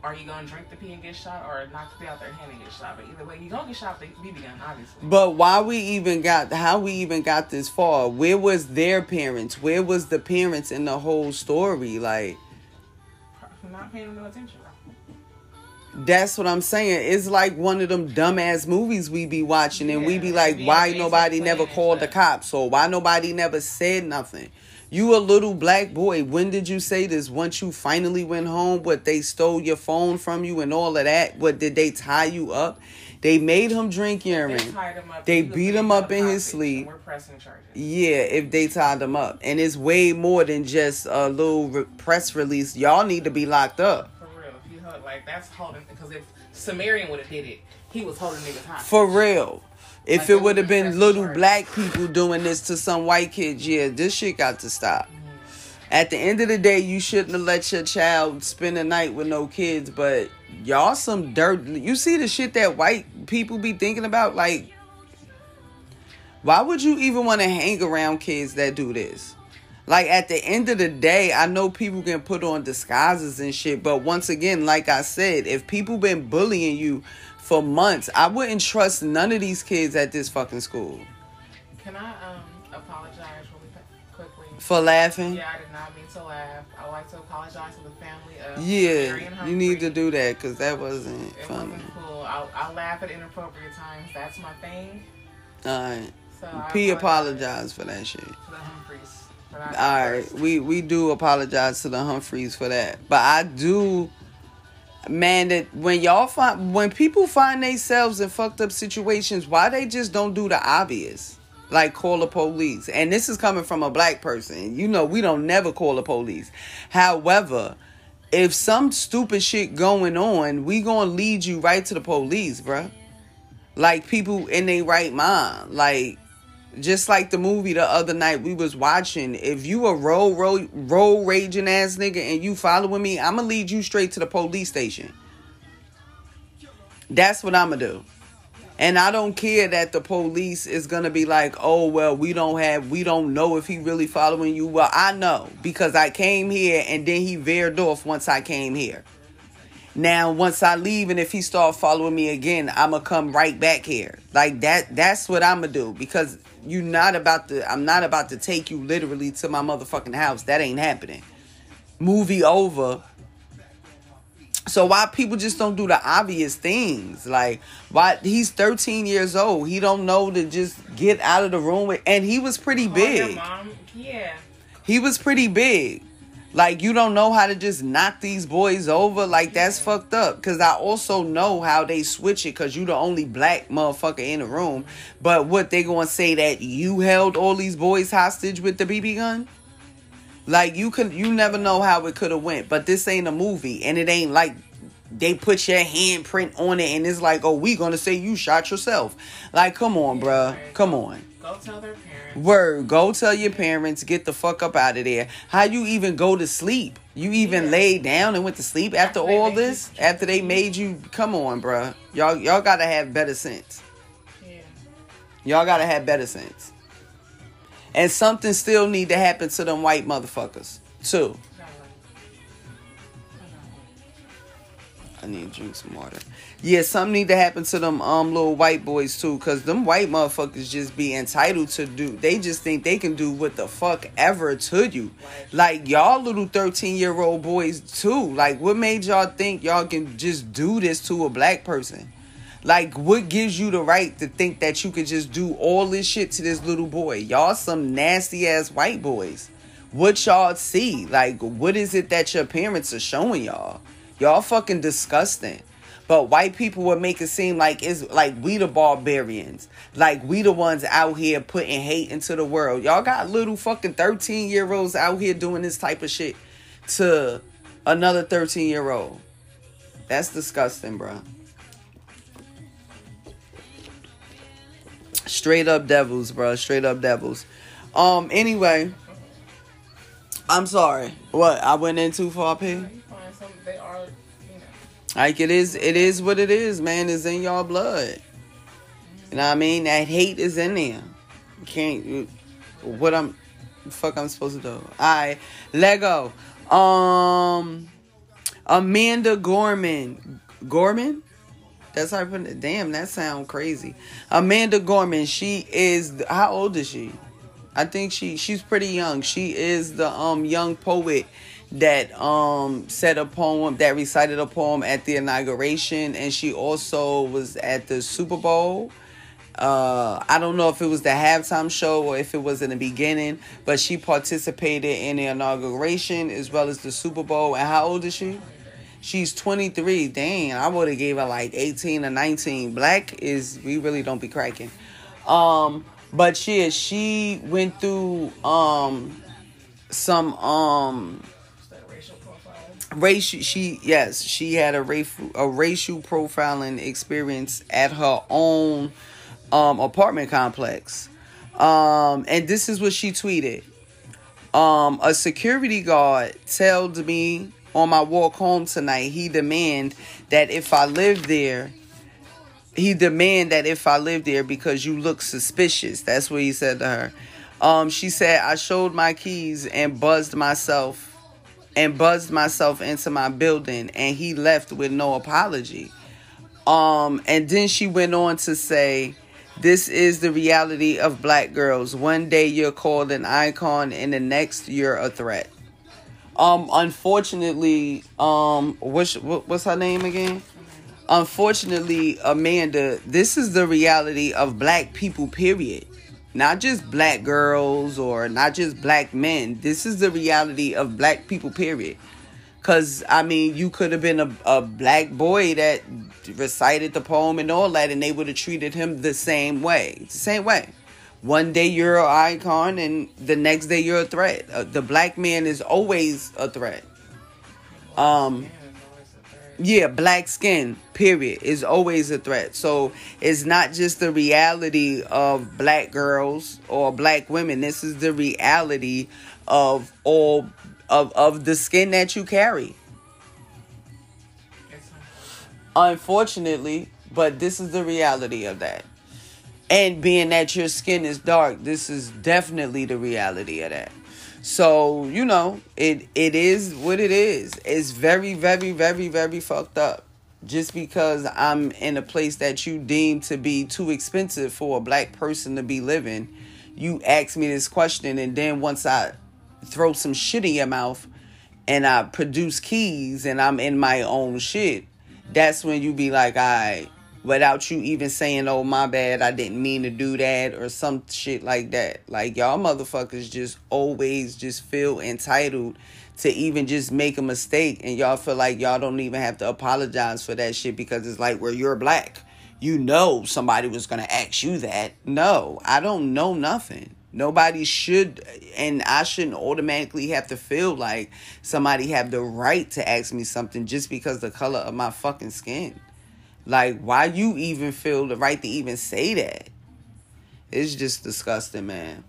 are you gonna drink the pee and get shot, or knock the pee out their hand and get shot? But either way, you gonna get shot with the BB gun, obviously. But why we even got how we even got this far? Where was their parents? Where was the parents in the whole story? Like not paying no attention. That's what I'm saying. It's like one of them dumbass movies we be watching and we be like, yeah, why nobody never called the cops or why nobody never said nothing? You a little black boy. When did you say this? Once you finally went home, what they stole your phone from you and all of that? What did they tie you up? They made him drink They urine. tied him up. They beat him up in his sleep. and We're pressing charges. Yeah, if they tied him up. And it's way more than just a little re- press release. Y'all need to be locked up. For real, if you hold like that's holding because if Samarion would have did it, he was holding niggas hostage. For real. If Like, it would have been little black people doing this to some white kids, yeah, this shit got to stop. Mm-hmm. At the end of the day, you shouldn't have let your child spend a night with no kids, but y'all some dirt. You see the shit that white people be thinking about? Like, why would you even want to hang around kids that do this? Like, at the end of the day, I know people can put on disguises and shit, but once again, like I said, if people been bullying you for months, I wouldn't trust none of these kids at this fucking school. Can I um apologize really quickly? For laughing? Yeah, I did not mean to laugh. I would like to apologize to the family of Yeah, you need to do that because that wasn't It funny. wasn't cool. I, I laugh at inappropriate times. That's my thing. Alright. So I P apologize for that shit. to the Humphreys. For that Alright, we we do apologize to the Humphreys for that. But I do man that when y'all find when people find themselves in fucked up situations, why they just don't do the obvious? Like call the police. And this is coming from a black person. You know we don't never call the police. However, if some stupid shit going on, we gonna lead you right to the police, bruh. Like people in their right mind. Like just like the movie the other night we was watching, if you a roll roll roll raging ass nigga and you following me, I'ma lead you straight to the police station. That's what I'ma do. And I don't care that the police is gonna be like, oh well, we don't have, we don't know if he really following you. Well, I know because I came here and then he veered off once I came here. Now, once I leave and if he start following me again, I'ma come right back here. Like that. That's what I'ma do because you not about to. I'm not about to take you literally to my motherfucking house. That ain't happening. Movie over. So why people just don't do the obvious things? Like why he's 13 years old. He don't know to just get out of the room with, and he was pretty big. Yeah. He was pretty big. Like you don't know how to just knock these boys over. Like that's fucked up. Cause I also know how they switch it. Cause you the only black motherfucker in the room. But what they gonna say that you held all these boys hostage with the BB gun? Like you could, you never know how it could have went. But this ain't a movie, and it ain't like they put your handprint on it and it's like, oh, we gonna say you shot yourself. Like, come on, bruh. Come on. Go tell their parents. Word, go tell your parents, get the fuck up out of there. How you even go to sleep? You even Yeah. laid down and went to sleep after After all made you- this? After they made you come on, bruh. Y'all y'all gotta have better sense. Yeah. Y'all gotta have better sense. And something still need to happen to them white motherfuckers too. I need to drink some water. Yeah, something need to happen to them um little white boys too, cause them white motherfuckers just be entitled to do. They just think they can do what the fuck ever to you. Like y'all little thirteen year old boys too. Like what made y'all think y'all can just do this to a black person? Like what gives you the right to think that you could just do all this shit to this little boy? Y'all some nasty ass white boys. What y'all see? Like what is it that your parents are showing y'all? Y'all fucking disgusting. But white people would make it seem like it's like we the barbarians. Like we the ones out here putting hate into the world. Y'all got little fucking 13 year olds out here doing this type of shit to another 13 year old. That's disgusting, bro. Straight up devils, bro. Straight up devils. Um, anyway. I'm sorry. What? I went in too far, P? Like it is, it is what it is, man. It's in y'all blood. You know what I mean? That hate is in there. You can't. What I'm, fuck I'm supposed to do? All right, Lego. Um, Amanda Gorman. Gorman. That's how I put it. Damn, that sound crazy. Amanda Gorman. She is. How old is she? I think she she's pretty young. She is the um young poet that um said a poem that recited a poem at the inauguration and she also was at the Super Bowl. Uh I don't know if it was the halftime show or if it was in the beginning, but she participated in the inauguration as well as the Super Bowl. And how old is she? She's 23. Dang, I would have gave her like 18 or 19. Black is we really don't be cracking. Um but she she went through um some um racial she yes she had a racial a racial profiling experience at her own um apartment complex um and this is what she tweeted um a security guard told me on my walk home tonight he demand that if i live there he demand that if I live there because you look suspicious. That's what he said to her. Um, she said I showed my keys and buzzed myself and buzzed myself into my building and he left with no apology. Um, and then she went on to say, This is the reality of black girls. One day you're called an icon and the next you're a threat. Um, unfortunately, um, what's what, what's her name again? unfortunately, Amanda, this is the reality of black people, period. Not just black girls or not just black men. This is the reality of black people, period. Because, I mean, you could have been a, a black boy that recited the poem and all that, and they would have treated him the same way. The same way. One day you're an icon, and the next day you're a threat. Uh, the black man is always a threat. Um, Yeah, black skin, period, is always a threat. So it's not just the reality of black girls or black women. This is the reality of all of, of the skin that you carry. Unfortunately, but this is the reality of that. And being that your skin is dark, this is definitely the reality of that. So, you know, it it is what it is. It's very, very, very, very fucked up. Just because I'm in a place that you deem to be too expensive for a black person to be living, you ask me this question, and then once I throw some shit in your mouth and I produce keys and I'm in my own shit, that's when you be like, right, without you even saying, oh, my bad, I didn't mean to do that or some shit like that. Like, y'all motherfuckers just always just feel entitled to even just make a mistake and y'all feel like y'all don't even have to apologize for that shit because it's like, well, you're black. You know somebody was going to ask you that. No, I don't know nothing. Nobody should, and I shouldn't automatically have to feel like somebody have the right to ask me something just because the color of my fucking skin. Like, why you even feel the right to even say that? It's just disgusting, man.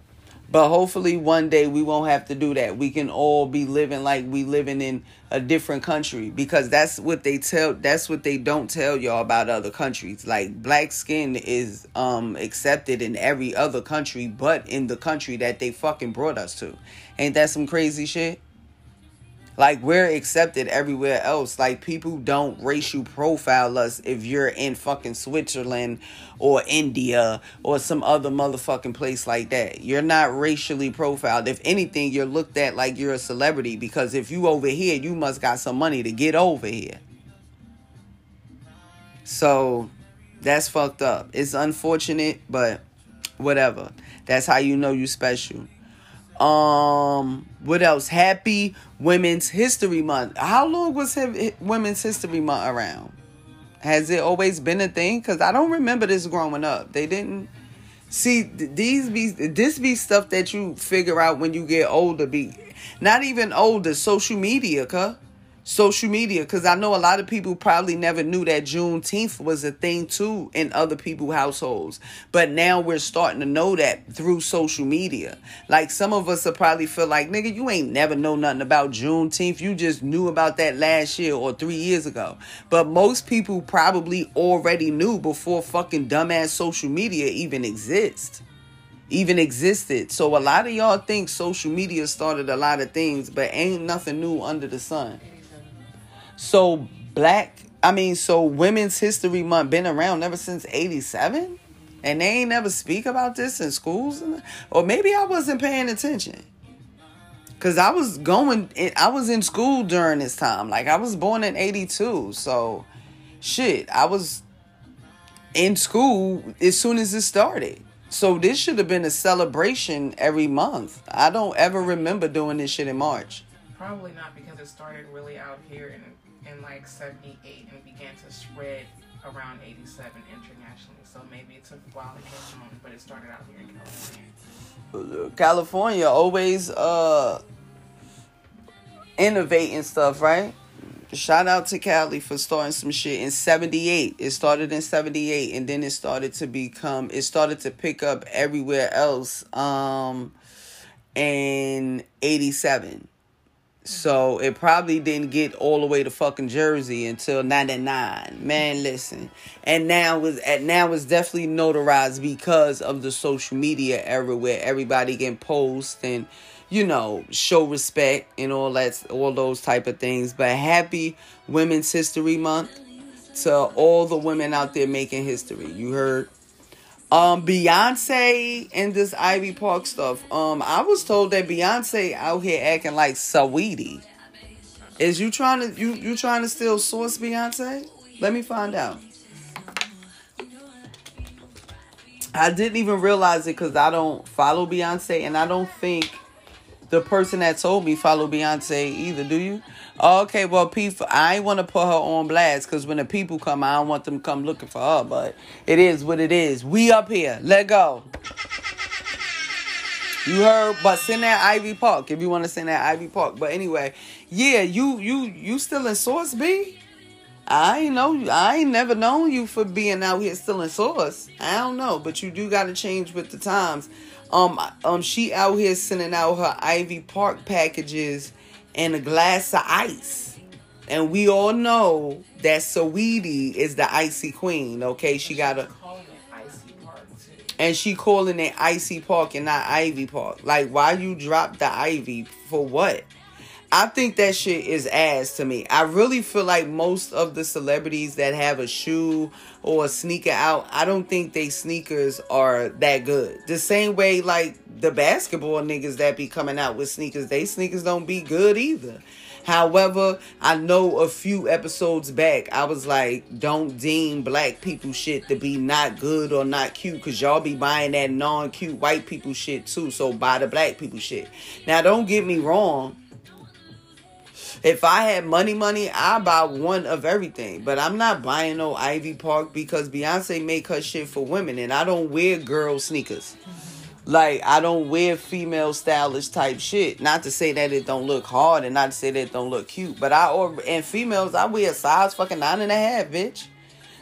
But hopefully one day we won't have to do that. We can all be living like we living in a different country because that's what they tell that's what they don't tell y'all about other countries. Like black skin is um accepted in every other country but in the country that they fucking brought us to. Ain't that some crazy shit? Like we're accepted everywhere else. Like people don't racial profile us if you're in fucking Switzerland or India or some other motherfucking place like that. You're not racially profiled. If anything, you're looked at like you're a celebrity because if you over here, you must got some money to get over here. So that's fucked up. It's unfortunate, but whatever. That's how you know you special. Um, what else? Happy Women's History Month. How long was Women's History Month around? Has it always been a thing? Cause I don't remember this growing up. They didn't see these be this be stuff that you figure out when you get older. Be not even older. Social media, cuz social media because I know a lot of people probably never knew that Juneteenth was a thing too in other people's households. But now we're starting to know that through social media. Like some of us will probably feel like, nigga, you ain't never know nothing about Juneteenth. You just knew about that last year or three years ago. But most people probably already knew before fucking dumbass social media even exists even existed. So a lot of y'all think social media started a lot of things, but ain't nothing new under the sun. So black, I mean, so Women's History Month been around ever since '87, and they ain't never speak about this in schools, or maybe I wasn't paying attention. Cause I was going, I was in school during this time. Like I was born in '82, so shit, I was in school as soon as it started. So this should have been a celebration every month. I don't ever remember doing this shit in March. Probably not because it started really out here in in like 78 and began to spread around 87 internationally. So maybe it took a while to catch on, but it started out here in California. California always uh innovating stuff, right? Shout out to Cali for starting some shit in 78. It started in 78 and then it started to become it started to pick up everywhere else um in 87. So it probably didn't get all the way to fucking Jersey until '99. Man, listen, and now was at now it's definitely notarized because of the social media era where everybody can post and you know show respect and all that, all those type of things. But happy Women's History Month to all the women out there making history. You heard. Um, Beyonce and this Ivy Park stuff. Um, I was told that Beyonce out here acting like Saweetie. Is you trying to you you trying to still source Beyonce? Let me find out. I didn't even realize it because I don't follow Beyonce, and I don't think the person that told me follow Beyonce either. Do you? Oh, okay, well, people, I want to put her on blast because when the people come, I don't want them to come looking for her. But it is what it is. We up here. Let go. You heard, but send that Ivy Park if you want to send that Ivy Park. But anyway, yeah, you you you still in Source B? I know. I ain't never known you for being out here still in Source. I don't know, but you do got to change with the times. Um, um, she out here sending out her Ivy Park packages and a glass of ice. And we all know that Saweetie is the icy queen. Okay, she got a. Icy park too and she calling it Icy Park and not Ivy Park. Like, why you drop the Ivy for what? I think that shit is ass to me. I really feel like most of the celebrities that have a shoe or a sneaker out, I don't think they sneakers are that good. The same way like the basketball niggas that be coming out with sneakers, they sneakers don't be good either. However, I know a few episodes back, I was like, don't deem black people shit to be not good or not cute because y'all be buying that non cute white people shit too. So buy the black people shit. Now, don't get me wrong. If I had money, money, I buy one of everything. But I'm not buying no Ivy Park because Beyonce make her shit for women, and I don't wear girl sneakers. Like I don't wear female stylish type shit. Not to say that it don't look hard, and not to say that it don't look cute. But I or and females, I wear a size fucking nine and a half, bitch.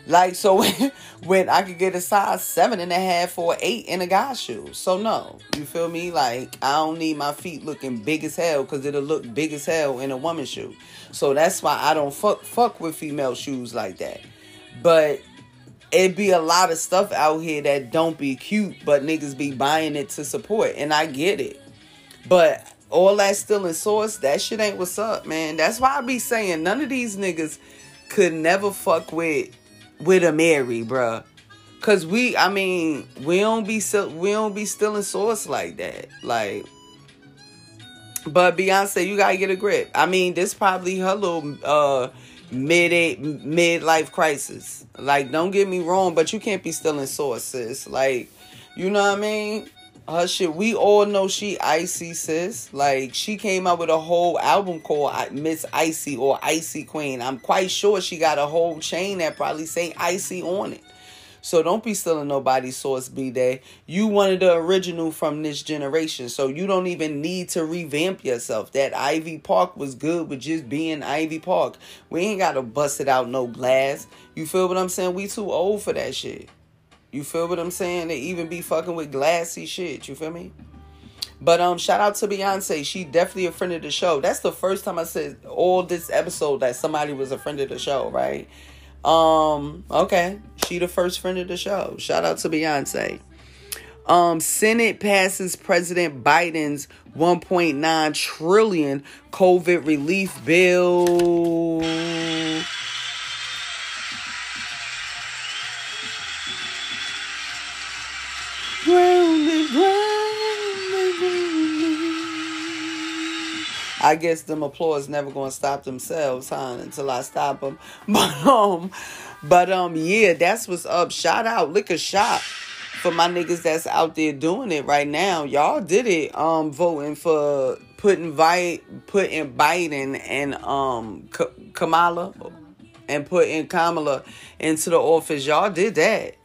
Like so, [laughs] when I could get a size seven and a half or eight in a guy's shoe. So no, you feel me? Like I don't need my feet looking big as hell because it'll look big as hell in a woman's shoe. So that's why I don't fuck fuck with female shoes like that. But it'd be a lot of stuff out here that don't be cute, but niggas be buying it to support, and I get it. But all that still in source, that shit ain't what's up, man. That's why I be saying none of these niggas could never fuck with with a Mary, bruh. Cause we, I mean, we don't be we don't be stealing source like that. Like, but Beyonce, you gotta get a grip. I mean, this probably her little uh mid mid life crisis. Like, don't get me wrong, but you can't be stealing sources. Like, you know what I mean? Her shit, we all know she icy sis. Like, she came out with a whole album called Miss Icy or Icy Queen. I'm quite sure she got a whole chain that probably say Icy on it. So don't be stealing nobody's source, B Day. You one of the original from this generation. So you don't even need to revamp yourself. That Ivy Park was good with just being Ivy Park. We ain't gotta bust it out no glass. You feel what I'm saying? We too old for that shit. You feel what I'm saying? They even be fucking with glassy shit. You feel me? But um, shout out to Beyonce. She definitely a friend of the show. That's the first time I said all this episode that somebody was a friend of the show, right? Um, okay. She the first friend of the show. Shout out to Beyonce. Um, Senate passes President Biden's 1.9 trillion COVID relief bill. I guess them applause never gonna stop themselves, huh? Until I stop them. [laughs] But um, but um, yeah, that's what's up. Shout out, liquor shop for my niggas that's out there doing it right now. Y'all did it. Um, voting for putting Vite, putting Biden and um Kamala and putting Kamala into the office. Y'all did that.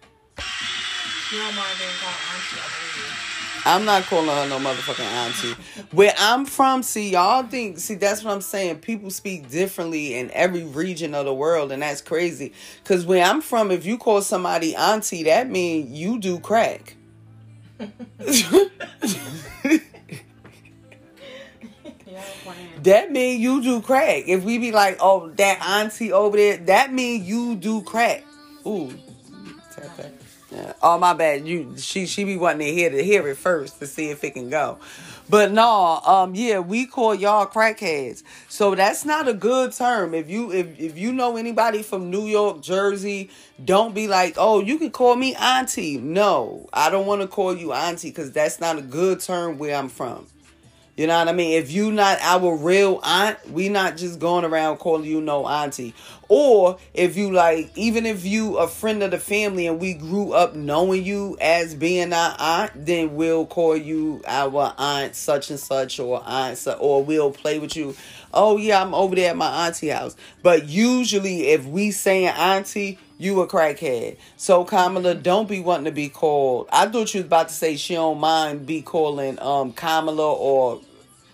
I'm not calling her no motherfucking auntie. Where I'm from, see, y'all think, see, that's what I'm saying. People speak differently in every region of the world, and that's crazy. Because where I'm from, if you call somebody auntie, that means you do crack. that mean you do crack. If we be like, oh, that auntie over there, that mean you do crack. Ooh, tap. Oh my bad. You she she be wanting to hear to hear it first to see if it can go. But no, um yeah, we call y'all crackheads. So that's not a good term. If you if if you know anybody from New York, Jersey, don't be like, "Oh, you can call me auntie." No, I don't want to call you auntie cuz that's not a good term where I'm from. You know what I mean? If you not our real aunt, we not just going around calling you no auntie. Or if you like, even if you a friend of the family and we grew up knowing you as being our aunt, then we'll call you our aunt such and such or aunt such, or we'll play with you. Oh yeah, I'm over there at my auntie house. But usually if we saying auntie, you a crackhead. So Kamala, don't be wanting to be called. I thought you was about to say she don't mind be calling um Kamala or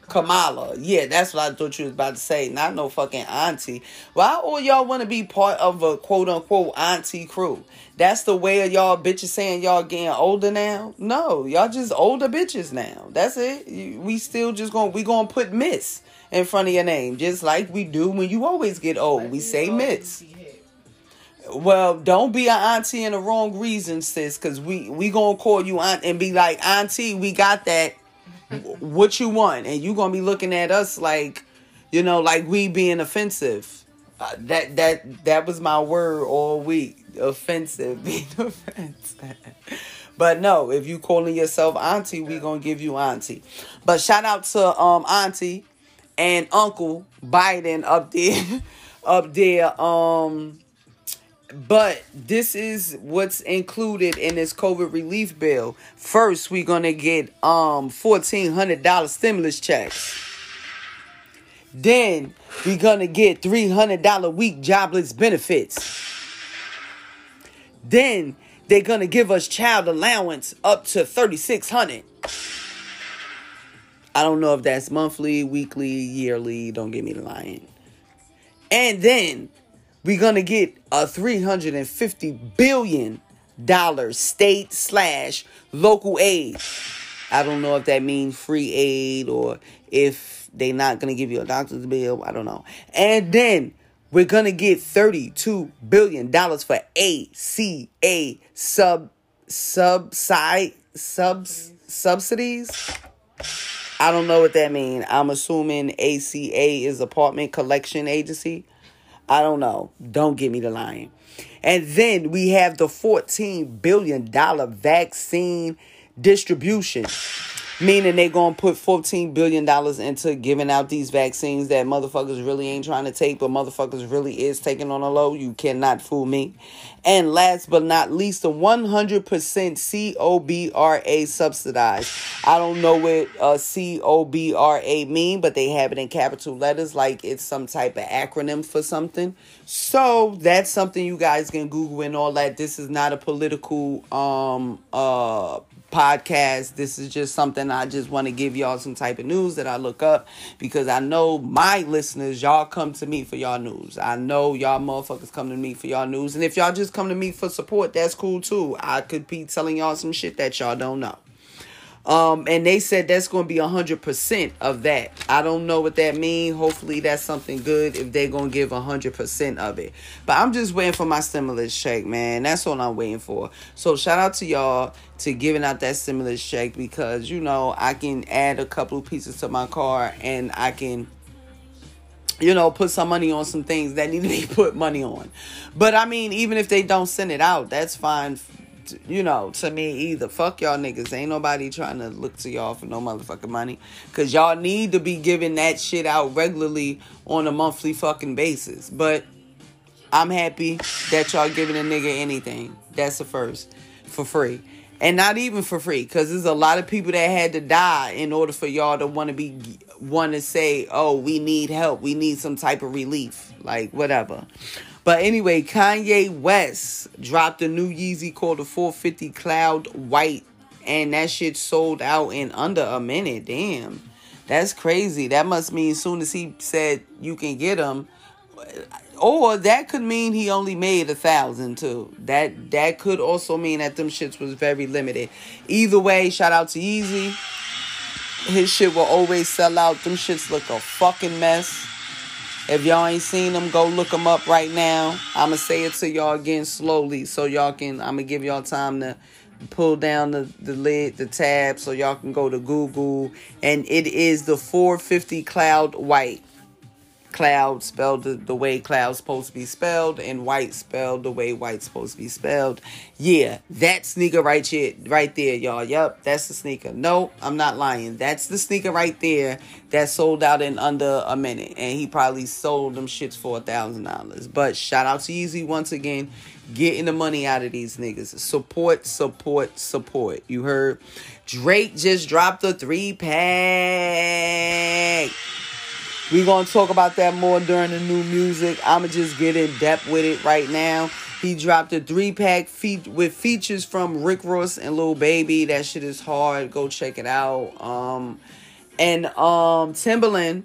Kamala. Yeah, that's what I thought you was about to say. Not no fucking auntie. Why all y'all want to be part of a quote unquote auntie crew? That's the way of y'all bitches saying y'all getting older now? No, y'all just older bitches now. That's it. We still just gonna we gonna put Miss in front of your name, just like we do when you always get old. We say Miss. Well, don't be an auntie in the wrong reason, sis, because we we gonna call you aunt and be like, auntie, we got that what you want, and you gonna be looking at us like, you know, like we being offensive. Uh, that that that was my word all week. Offensive, [laughs] being offensive. But no, if you calling yourself auntie, we gonna give you auntie. But shout out to um auntie and uncle Biden up there, [laughs] up there. Um but this is what's included in this COVID relief bill. First, we're gonna get um fourteen hundred dollar stimulus checks. Then we're gonna get three hundred dollar week jobless benefits. Then they're gonna give us child allowance up to thirty six hundred. I don't know if that's monthly, weekly, yearly. Don't get me lying. And then we're gonna get a three hundred and fifty billion dollar state slash local aid. I don't know if that means free aid or if they're not gonna give you a doctor's bill. I don't know. And then we're gonna get thirty-two billion dollars for ACA sub subside subs subsidies. I don't know what that means. I'm assuming ACA is apartment collection agency. I don't know. Don't get me to lying. And then we have the $14 billion vaccine distribution meaning they gonna put 14 billion dollars into giving out these vaccines that motherfuckers really ain't trying to take but motherfuckers really is taking on a low? You cannot fool me. And last but not least the 100% cobra subsidized. I don't know what uh, cobra mean but they have it in capital letters like it's some type of acronym for something. So that's something you guys can google and all that. This is not a political um uh podcast. This is just something I just want to give y'all some type of news that I look up because I know my listeners, y'all come to me for y'all news. I know y'all motherfuckers come to me for y'all news. And if y'all just come to me for support, that's cool too. I could be telling y'all some shit that y'all don't know. Um, and they said that's going to be 100% of that. I don't know what that means. Hopefully, that's something good if they're going to give 100% of it. But I'm just waiting for my stimulus check, man. That's all I'm waiting for. So, shout out to y'all to giving out that stimulus check because, you know, I can add a couple of pieces to my car and I can you know, put some money on some things that need to be [laughs] put money on. But I mean, even if they don't send it out, that's fine you know, to me either. Fuck y'all niggas. Ain't nobody trying to look to y'all for no motherfucking money. Cause y'all need to be giving that shit out regularly on a monthly fucking basis. But I'm happy that y'all giving a nigga anything. That's the first. For free. And not even for free. Cause there's a lot of people that had to die in order for y'all to want to be want to say, oh, we need help. We need some type of relief. Like whatever. But anyway, Kanye West dropped a new Yeezy called the 450 Cloud White, and that shit sold out in under a minute. Damn, that's crazy. That must mean as soon as he said you can get them, or that could mean he only made a thousand too. That that could also mean that them shits was very limited. Either way, shout out to Yeezy. His shit will always sell out. Them shits look a fucking mess. If y'all ain't seen them, go look them up right now. I'ma say it to y'all again slowly so y'all can. I'ma give y'all time to pull down the, the lid, the tab, so y'all can go to Google. And it is the 450 Cloud White cloud spelled the, way cloud's supposed to be spelled and white spelled the way white's supposed to be spelled. Yeah, that sneaker right here, right there, y'all. Yep, that's the sneaker. No, I'm not lying. That's the sneaker right there that sold out in under a minute. And he probably sold them shits for a thousand dollars. But shout out to Yeezy once again, getting the money out of these niggas. Support, support, support. You heard Drake just dropped a three pack. We're going to talk about that more during the new music. I'm going to just get in depth with it right now. He dropped a three pack fe- with features from Rick Ross and Lil Baby. That shit is hard. Go check it out. Um, and um, Timbaland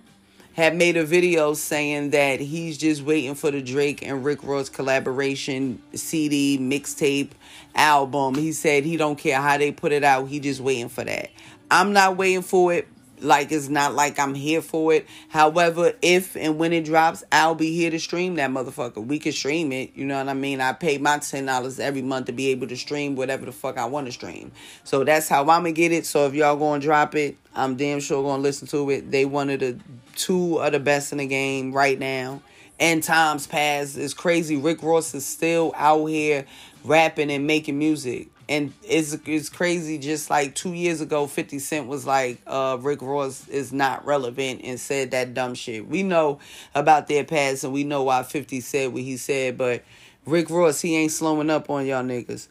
had made a video saying that he's just waiting for the Drake and Rick Ross collaboration CD, mixtape, album. He said he don't care how they put it out. He just waiting for that. I'm not waiting for it like it's not like I'm here for it. However, if and when it drops, I'll be here to stream that motherfucker. We can stream it. You know what I mean? I pay my ten dollars every month to be able to stream whatever the fuck I want to stream. So that's how I'm gonna get it. So if y'all gonna drop it, I'm damn sure gonna listen to it. They one of the two of the best in the game right now. And times past is crazy. Rick Ross is still out here rapping and making music and it's it's crazy. Just like two years ago, Fifty Cent was like, uh, "Rick Ross is not relevant," and said that dumb shit. We know about their past, and we know why Fifty said what he said. But Rick Ross, he ain't slowing up on y'all niggas.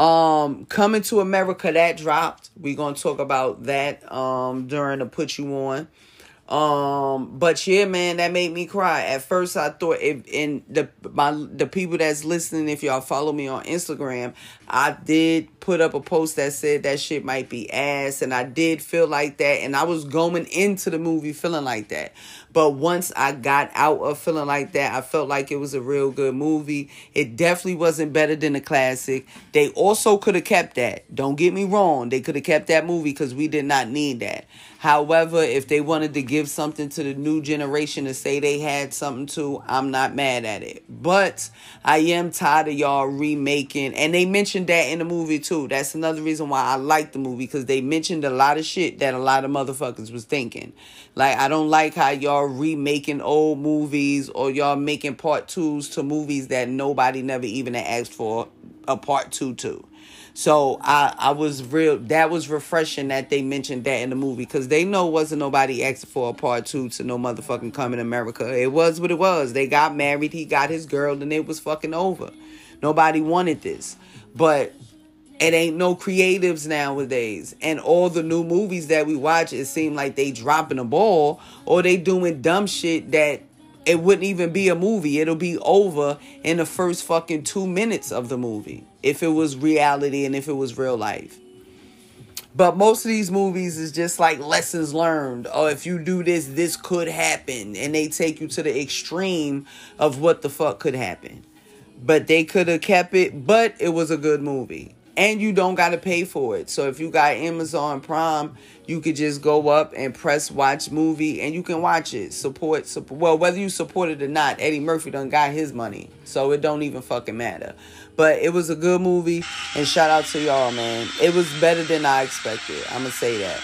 Um, coming to America that dropped. We gonna talk about that um during the put you on. Um, but yeah, man, that made me cry. At first, I thought if in the my the people that's listening, if y'all follow me on Instagram, I did put up a post that said that shit might be ass, and I did feel like that, and I was going into the movie feeling like that. But once I got out of feeling like that, I felt like it was a real good movie. It definitely wasn't better than the classic. They also could have kept that. Don't get me wrong. They could have kept that movie because we did not need that. However, if they wanted to give something to the new generation to say they had something to, I'm not mad at it. But I am tired of y'all remaking, and they mentioned that in the movie too. That's another reason why I like the movie because they mentioned a lot of shit that a lot of motherfuckers was thinking. Like I don't like how y'all remaking old movies or y'all making part twos to movies that nobody never even asked for a part two to. So I I was real that was refreshing that they mentioned that in the movie because they know wasn't nobody asking for a part two to no motherfucking coming America. It was what it was. They got married, he got his girl, and it was fucking over. Nobody wanted this. But it ain't no creatives nowadays. And all the new movies that we watch, it seem like they dropping a ball or they doing dumb shit that it wouldn't even be a movie. It'll be over in the first fucking two minutes of the movie if it was reality and if it was real life. But most of these movies is just like lessons learned. Oh, if you do this, this could happen. And they take you to the extreme of what the fuck could happen. But they could have kept it, but it was a good movie and you don't got to pay for it. So if you got Amazon Prime, you could just go up and press watch movie and you can watch it. Support, support well, whether you support it or not, Eddie Murphy done got his money. So it don't even fucking matter. But it was a good movie and shout out to y'all, man. It was better than I expected. I'm to say that.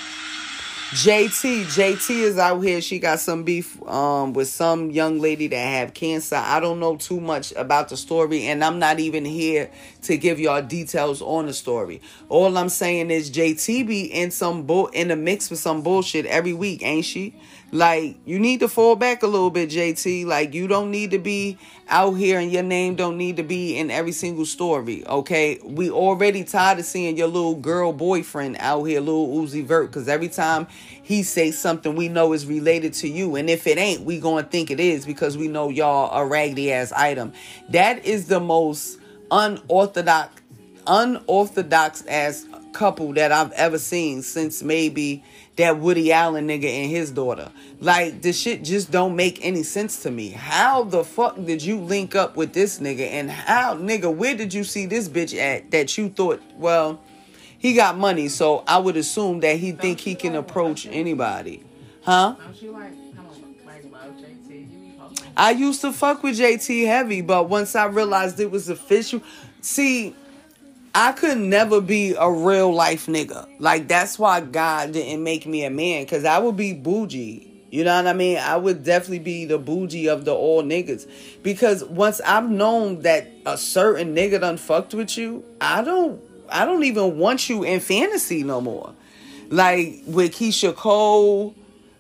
JT, JT is out here. She got some beef um with some young lady that have cancer. I don't know too much about the story, and I'm not even here to give y'all details on the story. All I'm saying is JT be in some bull in the mix with some bullshit every week, ain't she? Like, you need to fall back a little bit, JT. Like, you don't need to be out here and your name don't need to be in every single story, okay? We already tired of seeing your little girl boyfriend out here, little Uzi Vert, because every time he say something we know is related to you. And if it ain't, we gonna think it is because we know y'all a raggedy ass item. That is the most unorthodox, unorthodox ass couple that I've ever seen since maybe that Woody Allen nigga and his daughter. Like the shit just don't make any sense to me. How the fuck did you link up with this nigga and how nigga where did you see this bitch at that you thought well he got money so I would assume that he think he can approach anybody. Huh? I used to fuck with JT heavy, but once I realized it was official, see, I could never be a real life nigga. Like that's why God didn't make me a man, cause I would be bougie. You know what I mean? I would definitely be the bougie of the all niggas. Because once I've known that a certain nigga done fucked with you, I don't I don't even want you in fantasy no more. Like with Keyshia Cole,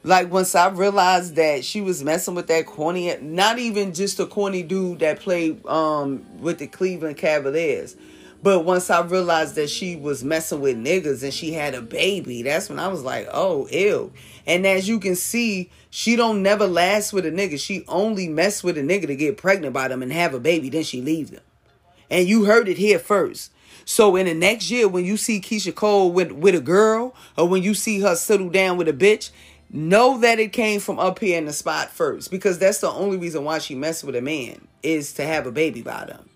like once I realized that she was messing with that corny, not even just a corny dude that played um with the Cleveland Cavaliers but once I realized that she was messing with niggas and she had a baby, that's when I was like, oh, ew. And as you can see, she don't never last with a nigga. She only mess with a nigga to get pregnant by them and have a baby, then she leave them. And you heard it here first. So in the next year, when you see Keyshia Cole with, with a girl, or when you see her settle down with a bitch, know that it came from up here in the spot first. Because that's the only reason why she messed with a man, is to have a baby by them.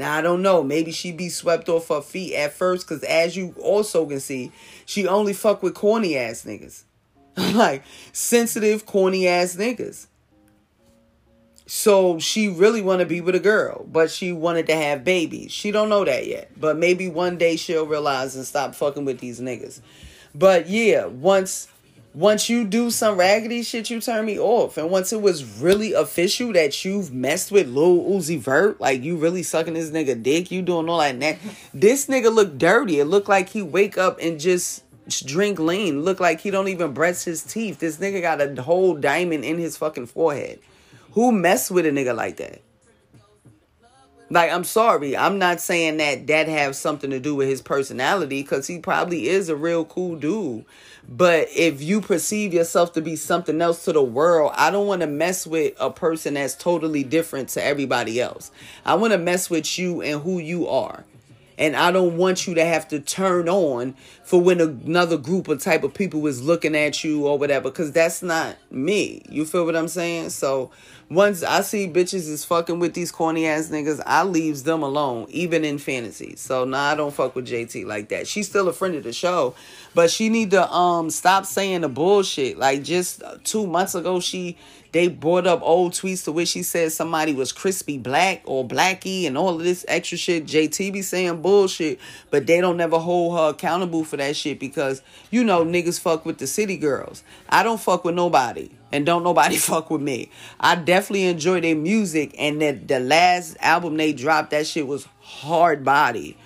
Now I don't know. Maybe she be swept off her feet at first, cause as you also can see, she only fuck with corny ass niggas, [laughs] like sensitive corny ass niggas. So she really want to be with a girl, but she wanted to have babies. She don't know that yet, but maybe one day she'll realize and stop fucking with these niggas. But yeah, once once you do some raggedy shit, you turn me off. And once it was really official that you've messed with Lil Uzi Vert, like you really sucking this nigga dick, you doing all that. This nigga look dirty. It looked like he wake up and just drink lean. Look like he don't even brush his teeth. This nigga got a whole diamond in his fucking forehead. Who mess with a nigga like that? Like, I'm sorry. I'm not saying that that has something to do with his personality because he probably is a real cool dude. But if you perceive yourself to be something else to the world, I don't want to mess with a person that's totally different to everybody else. I want to mess with you and who you are. And I don't want you to have to turn on for when another group of type of people is looking at you or whatever, because that's not me. You feel what I'm saying? So once I see bitches is fucking with these corny ass niggas, I leaves them alone, even in fantasy. So nah, I don't fuck with JT like that. She's still a friend of the show, but she need to um stop saying the bullshit. Like just two months ago, she they brought up old tweets to which she said somebody was crispy black or blacky and all of this extra shit. JT be saying bullshit, but they don't never hold her accountable for that shit because you know niggas fuck with the city girls. I don't fuck with nobody. And don't nobody [laughs] fuck with me. I definitely enjoy their music and that the last album they dropped, that shit was hard body.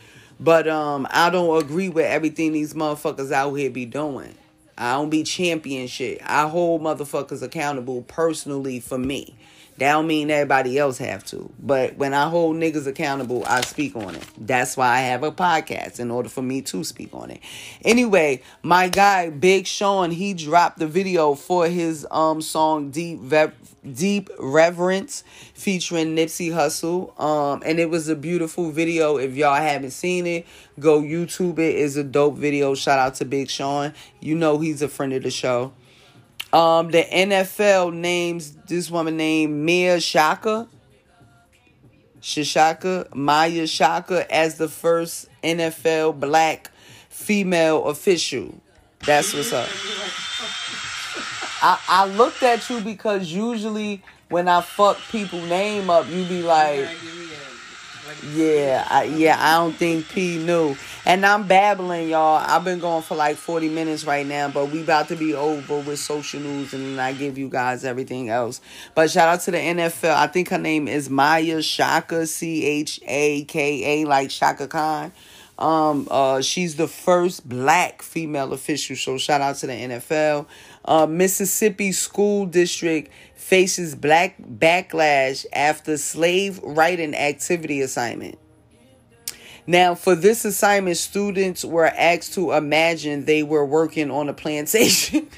But um I don't agree with everything these motherfuckers out here be doing. I don't be champion shit. I hold motherfuckers accountable personally for me. That don't mean everybody else have to. But when I hold niggas accountable, I speak on it. That's why I have a podcast in order for me to speak on it. Anyway, my guy Big Sean, he dropped the video for his um song Deep Deep Reverence featuring Nipsey Hussle. Um and it was a beautiful video. If y'all haven't seen it, go YouTube it. It's a dope video. Shout out to Big Sean. You know he's a friend of the show. Um, the NFL names this woman named Mia Shaka, Shishaka, Maya Shaka as the first NFL black female official. That's what's up. I, I looked at you because usually when I fuck people name up, you be like, yeah, I, yeah, I don't think P knew. And I'm babbling, y'all. I've been going for like 40 minutes right now, but we about to be over with social news and then I give you guys everything else. But shout out to the NFL. I think her name is Maia Chaka, C H A K A, like Chaka Khan. Um, uh, she's the first black female official, so shout out to the NFL. Uh, Mississippi School District faces black backlash after slave writing activity assignment. Now, for this assignment, students were asked to imagine they were working on a plantation.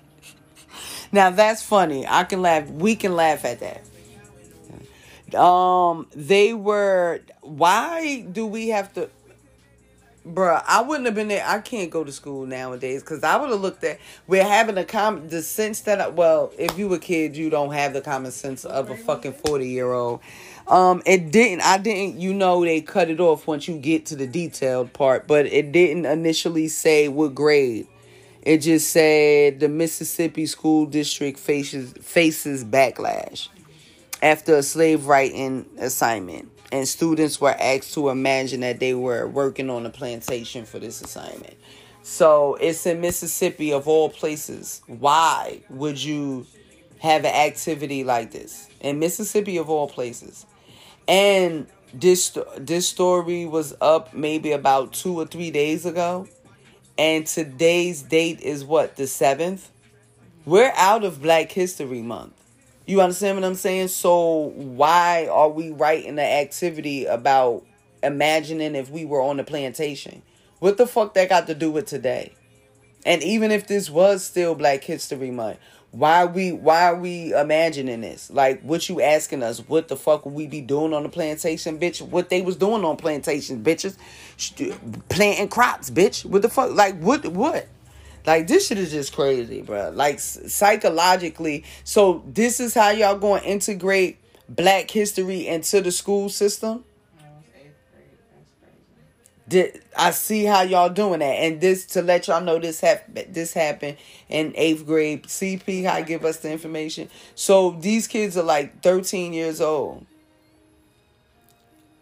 [laughs] now, that's funny. I can laugh. We can laugh at that. Um, they were. Why do we have to? Bruh, I wouldn't have been there. I can't go to school nowadays because I would have looked at. We're having a common the sense that I, well, if you were a kid, you don't have the common sense of a fucking forty year old. Um, it didn't. I didn't. You know, they cut it off once you get to the detailed part, but it didn't initially say what grade. It just said the Mississippi school district faces faces backlash after a slave writing assignment and students were asked to imagine that they were working on a plantation for this assignment. So it's in Mississippi, of all places. Why would you have an activity like this in Mississippi, of all places? And this this story was up maybe about two or three days ago, and today's date is what the seventh. We're out of Black History Month. You understand what I'm saying? So why are we writing the activity about imagining if we were on the plantation? What the fuck that got to do with today? And even if this was still Black History Month, why we why are we imagining this? Like what you asking us? What the fuck would we be doing on the plantation, bitch? What they was doing on plantation, bitches? Planting crops, bitch. What the fuck? Like what what? Like this shit is just crazy, bro. Like psychologically. So this is how y'all going to integrate Black history into the school system. Did I see how y'all doing that? And this to let y'all know this happened. This happened in eighth grade. CP, how give us the information. So these kids are like thirteen years old.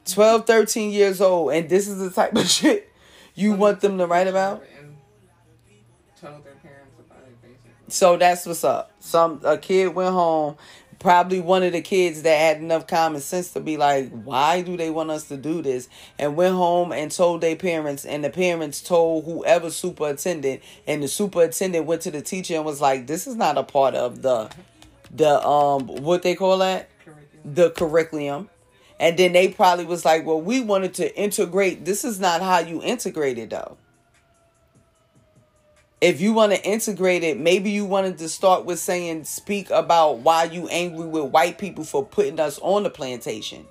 12, 13 years old, and this is the type of [laughs] shit you want them to write about told their parents about it basically. So that's what's up. Some a kid went home, probably one of the kids that had enough common sense to be like, why do they want us to do this? And went home and told their parents, and the parents told whoever superintendent, and the superintendent went to the teacher and was like, this is not a part of the the um what they call that? Curriculum. The curriculum. And then they probably was like, well, we wanted to integrate. This is not how you integrate it, though. If you want to integrate it, maybe you wanted to start with saying, speak about why you angry with white people for putting us on the plantation.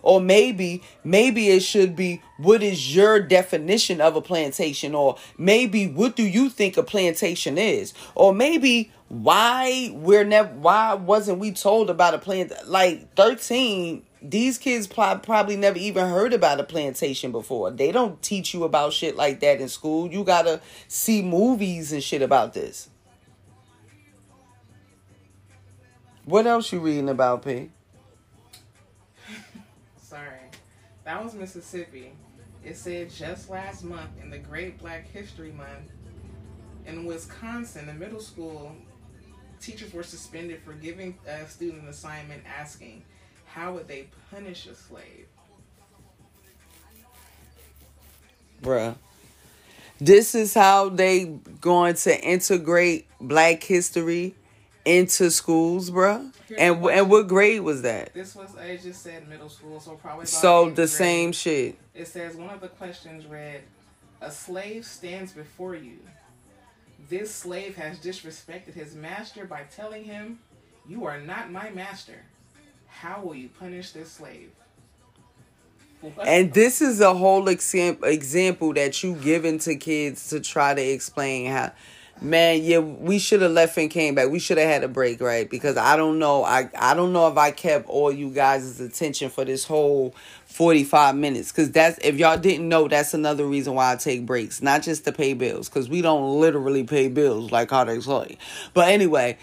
Or maybe, maybe it should be what is your definition of a plantation? Or maybe what do you think a plantation is? Or maybe why we're never why wasn't we told about a plant like 13 these kids probably never even heard about a plantation before. They don't teach you about shit like that in school. You gotta see movies and shit about this. What else you reading about, P? [laughs] Sorry, that was Mississippi. It said just last month in the Great Black History Month in Wisconsin, the middle school teachers were suspended for giving a student an assignment asking, how would they punish a slave? Bruh. This is how they going to integrate black history into schools, bro. And and what grade was that? This was I just said middle school, so probably. So the grade. same shit. It says one of the questions read, "A slave stands before you. This slave has disrespected his master by telling him, "You are not my master." How will you punish this slave? And this is a whole example example that you given to kids to try to explain how Man, yeah, we should have left and came back. We should have had a break, right? Because I don't know. I I don't know if I kept all you guys' attention for this whole 45 minutes. Cause that's if y'all didn't know, that's another reason why I take breaks. Not just to pay bills. Cause we don't literally pay bills like how they say. But anyway,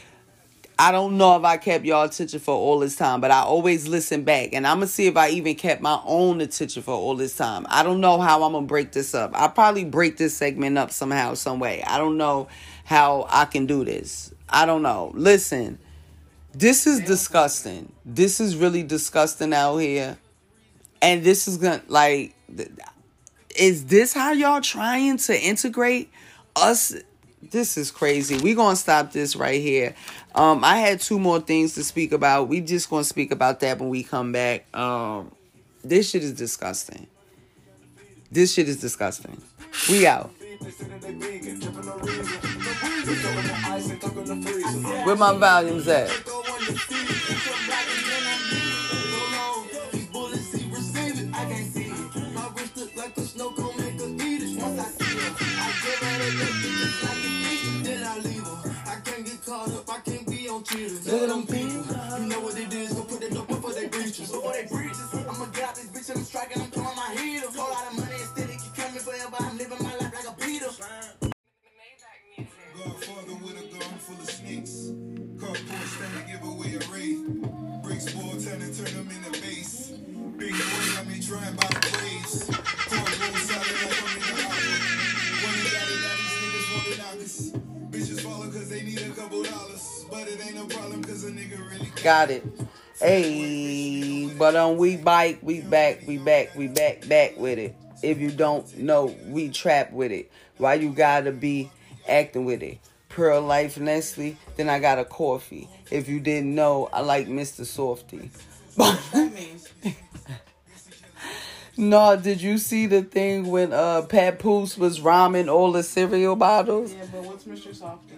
I don't know if I kept y'all attention for all this time, but I always listen back. And I'm to see if I even kept my own attention for all this time. I don't know how I'm to break this up. I'll probably break this segment up somehow, some way. I don't know how I can do this. I don't know. Listen, this is disgusting. This is really disgusting out here. And this is to, like, is this how y'all trying to integrate us this is crazy. We're gonna stop this right here. Um, I had two more things to speak about. We just gonna speak about that when we come back. Um, this shit is disgusting. This shit is disgusting. We out. Where my volumes at? At them people. You know what it is. Go put that dope before they breaches. Before they breaches. I'ma get out this bitch and I'm striking. I'm throwing my heels. Whole lot of money instead. It keep coming forever. I'm living my life like a Peter. Godfather with a gun full of snakes. Car Porsche stand to give away a wraith. Break small town and turn them into base. Big boy got me trying by got it. Hey, but on we bike, we back, we back, we back, back with it. If you don't know, we trap with it. Why you gotta be acting with it? Pearl Life Nestle, then I got a coffee. If you didn't know, I like Mr. Softy. [laughs] no, did you see the thing when uh Papoose was rhyming all the cereal bottles? Yeah, but what's Mr. Softy?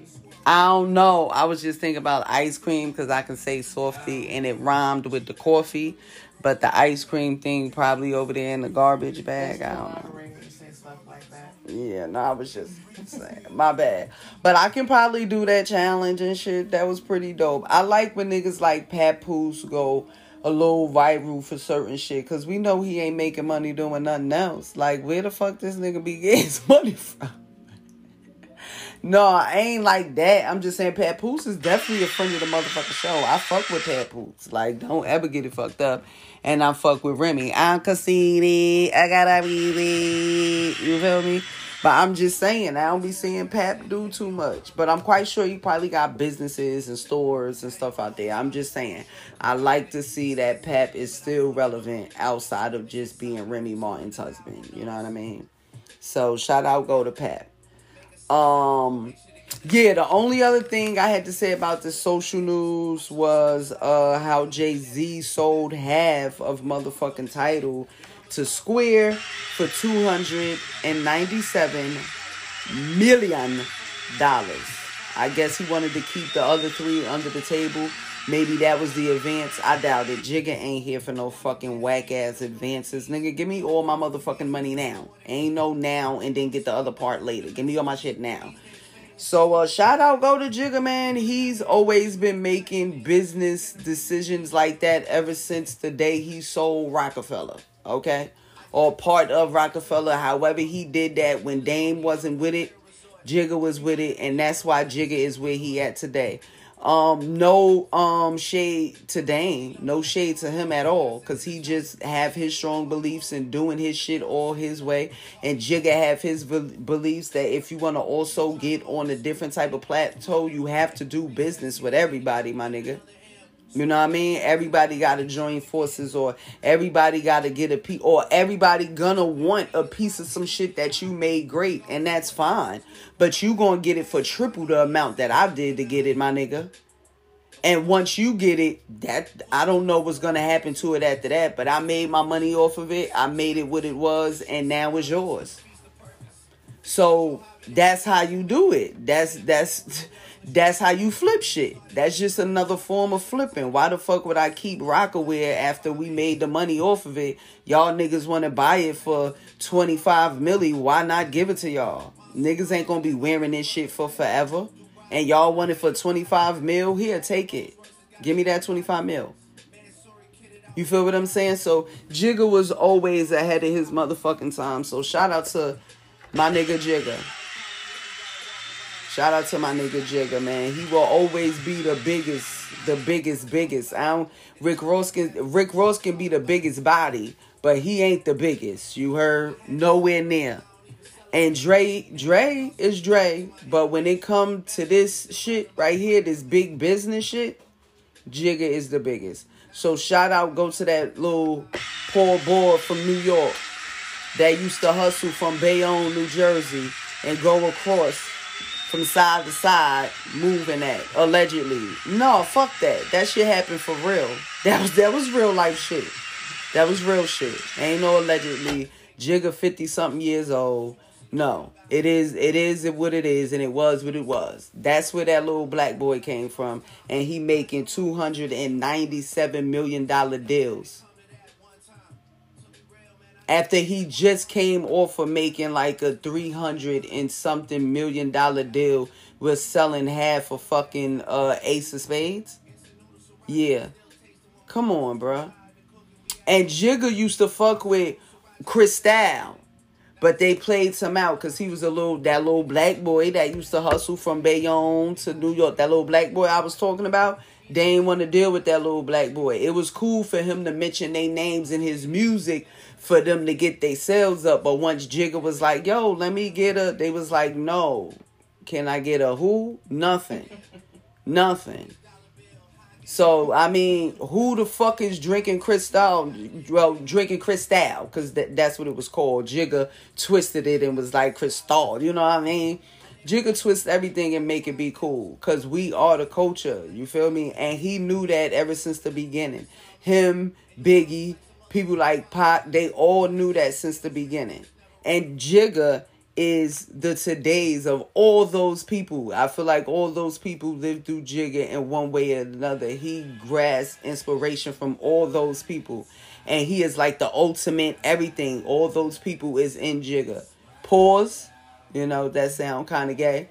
I don't know. I was just thinking about ice cream because I can say softy and it rhymed with the coffee, but the ice cream thing probably over there in the garbage bag. I don't know. Yeah, no, I was just saying. My bad. But I can probably do that challenge and shit. That was pretty dope. I like when niggas like Papoose go a little viral for certain shit. Cause we know he ain't making money doing nothing else. Like, where the fuck this nigga be getting his [laughs] money from? No, I ain't like that. I'm just saying Papoose is definitely a friend of the motherfucking show. I fuck with Papoose. Like, don't ever get it fucked up. And I fuck with Remy. I'm Cassini. I gotta be You feel me? But I'm just saying, I don't be seeing Pap do too much. But I'm quite sure he probably got businesses and stores and stuff out there. I'm just saying, I like to see that Pap is still relevant outside of just being Remy Martin's husband. You know what I mean? So shout out go to Pap. Um, Yeah, the only other thing I had to say about the social news was uh how Jay Z sold half of motherfucking Tidal to Square for two hundred and ninety-seven million dollars. I guess he wanted to keep the other three under the table. Maybe that was the advance. I doubt it. Jigga ain't here for no fucking whack ass advances. Nigga, give me all my motherfucking money now. Ain't no now and then get the other part later. Give me all my shit now. So uh shout out go to Jigga man. He's always been making business decisions like that ever since the day he sold Roc-A-Fella. Okay? Or part of Roc-A-Fella. However, he did that when Dame wasn't with it. Jigga was with it, and that's why Jigga is where he at today. Um, no um shade to Dame, no shade to him at all, cause he just have his strong beliefs and doing his shit all his way, and Jigga have his beliefs that if you want to also get on a different type of plateau, you have to do business with everybody, my nigga. You know what I mean? Everybody got to join forces, or everybody got to get a piece, or everybody gonna want a piece of some shit that you made great, and that's fine. But you gonna get it for triple the amount that I did to get it, my nigga. And once you get it, that I don't know what's gonna happen to it after that. But I made my money off of it. I made it what it was, and now it's yours. So that's how you do it. That's that's [laughs] that's how you flip shit. That's just another form of flipping. Why the fuck would I keep Rocawear after we made the money off of it? Y'all niggas want to buy it for 25 milli. Why not give it to y'all? Niggas ain't gonna be wearing this shit for forever. And y'all want it for 25 mil? Here, take it. Give me that 25 mil. You feel what I'm saying? So Jigga was always ahead of his motherfucking time. So shout out to my nigga Jigga. Shout out to my nigga Jigga, man. He will always be the biggest, the biggest, biggest. I don't Rick Ross can Rick Ross can be the biggest body, but he ain't the biggest. You heard? Nowhere near. And Dre, Dre is Dre, but when it come to this shit right here, this big business shit, Jigga is the biggest. So shout out, go to that little poor boy from New York that used to hustle from Bayonne, New Jersey, and go across from side to side moving at allegedly. No, fuck that. That shit happened for real. That was that was real life shit. That was real shit. Ain't no allegedly. Jigga fifty something years old. No, it is it is what it is, and it was what it was. That's where that little black boy came from, and he making two hundred and ninety seven million dollar deals after he just came off of making like a 300 and something million dollar deal with selling half a fucking uh ace of spades? Yeah. Come on bruh. And jigga used to fuck with cristal but they played some out because he was a little that little black boy that used to hustle from bayonne to new york that little black boy i was talking about they ain't want to deal with that little black boy it was cool for him to mention their names in his music for them to get their sales up. But once Jigga was like, yo, let me get a, they was like, no. Can I get a who? Nothing. [laughs] Nothing. So, I mean, who the fuck is drinking Cristal? Well, drinking Cristal, because that, that's what it was called. Jigga twisted it and was like Cristal. You know what I mean? Jigga twist everything and make it be cool. Because we are the culture. You feel me? And he knew that ever since the beginning. Him, Biggie, people like Pac, they all knew that since the beginning. And Jigga is the today's of all those people. I feel like all those people lived through Jigga in one way or another. He grasped inspiration from all those people. And he is like the ultimate everything. All those people is in Jigga. Pause. You know, that sound kind of gay.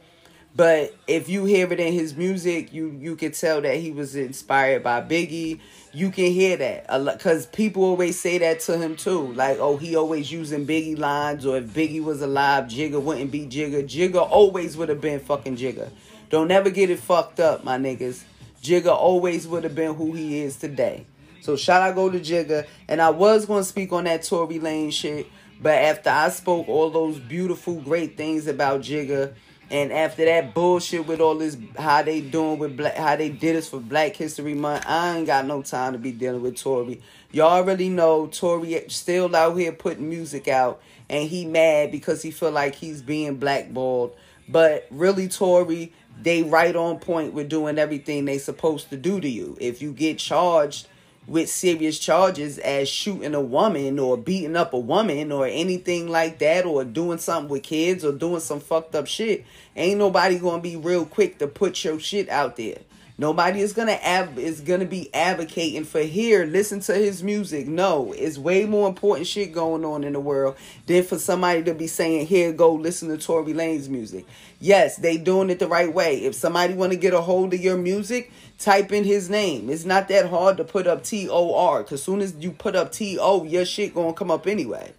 But if you hear it in his music, you you can tell that he was inspired by Biggie you can hear that because people always say that to him too. Like, oh, he always using Biggie lines, or if Biggie was alive, Jigga wouldn't be Jigga. Jigga always would have been fucking Jigga. Don't never get it fucked up, my niggas. Jigga always would have been who he is today. So shout out go to Jigga. And I was gonna speak on that Tory Lanez shit, but after I spoke all those beautiful, great things about Jigga and after that bullshit with all this, how they doing with black, how they did this for Black History Month, I ain't got no time to be dealing with Tory. Y'all already know Tory still out here putting music out, and he mad because he feel like he's being blackballed. But really, Tory, they right on point with doing everything they supposed to do to you. If you get charged with serious charges as shooting a woman or beating up a woman or anything like that or doing something with kids or doing some fucked up shit, ain't nobody gonna be real quick to put your shit out there. Nobody is gonna ab- is gonna be advocating for here. Listen to his music. No, it's way more important shit going on in the world than for somebody to be saying here go listen to Tory Lane's music. Yes, they doing it the right way. If somebody want to get a hold of your music, type in his name. It's not that hard to put up T O R. Cause soon as you put up T O, your shit gonna come up anyway.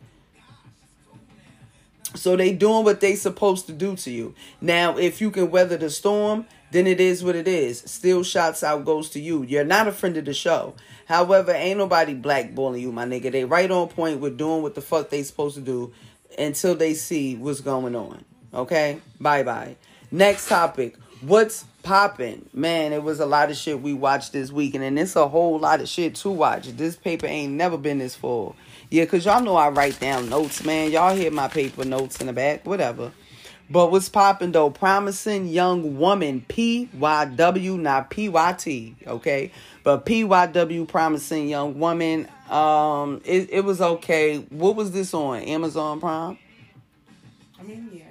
So they doing what they supposed to do to you. Now, if you can weather the storm, then it is what it is. Still shots out goes to you. You're not a friend of the show. However, ain't nobody blackballing you, my nigga. They right on point with doing what the fuck they supposed to do until they see what's going on. Okay? Bye bye. Next topic. What's popping? Man, it was a lot of shit we watched this weekend, and it's a whole lot of shit to watch. This paper ain't never been this full. Yeah, cause y'all know I write down notes, man. Y'all hear my paper notes in the back, whatever. But what's popping though? Promising young woman, PYW, not PYT, okay? But PYW, promising young woman. Um, it, it was okay. What was this on? Amazon Prime? I mean, yeah.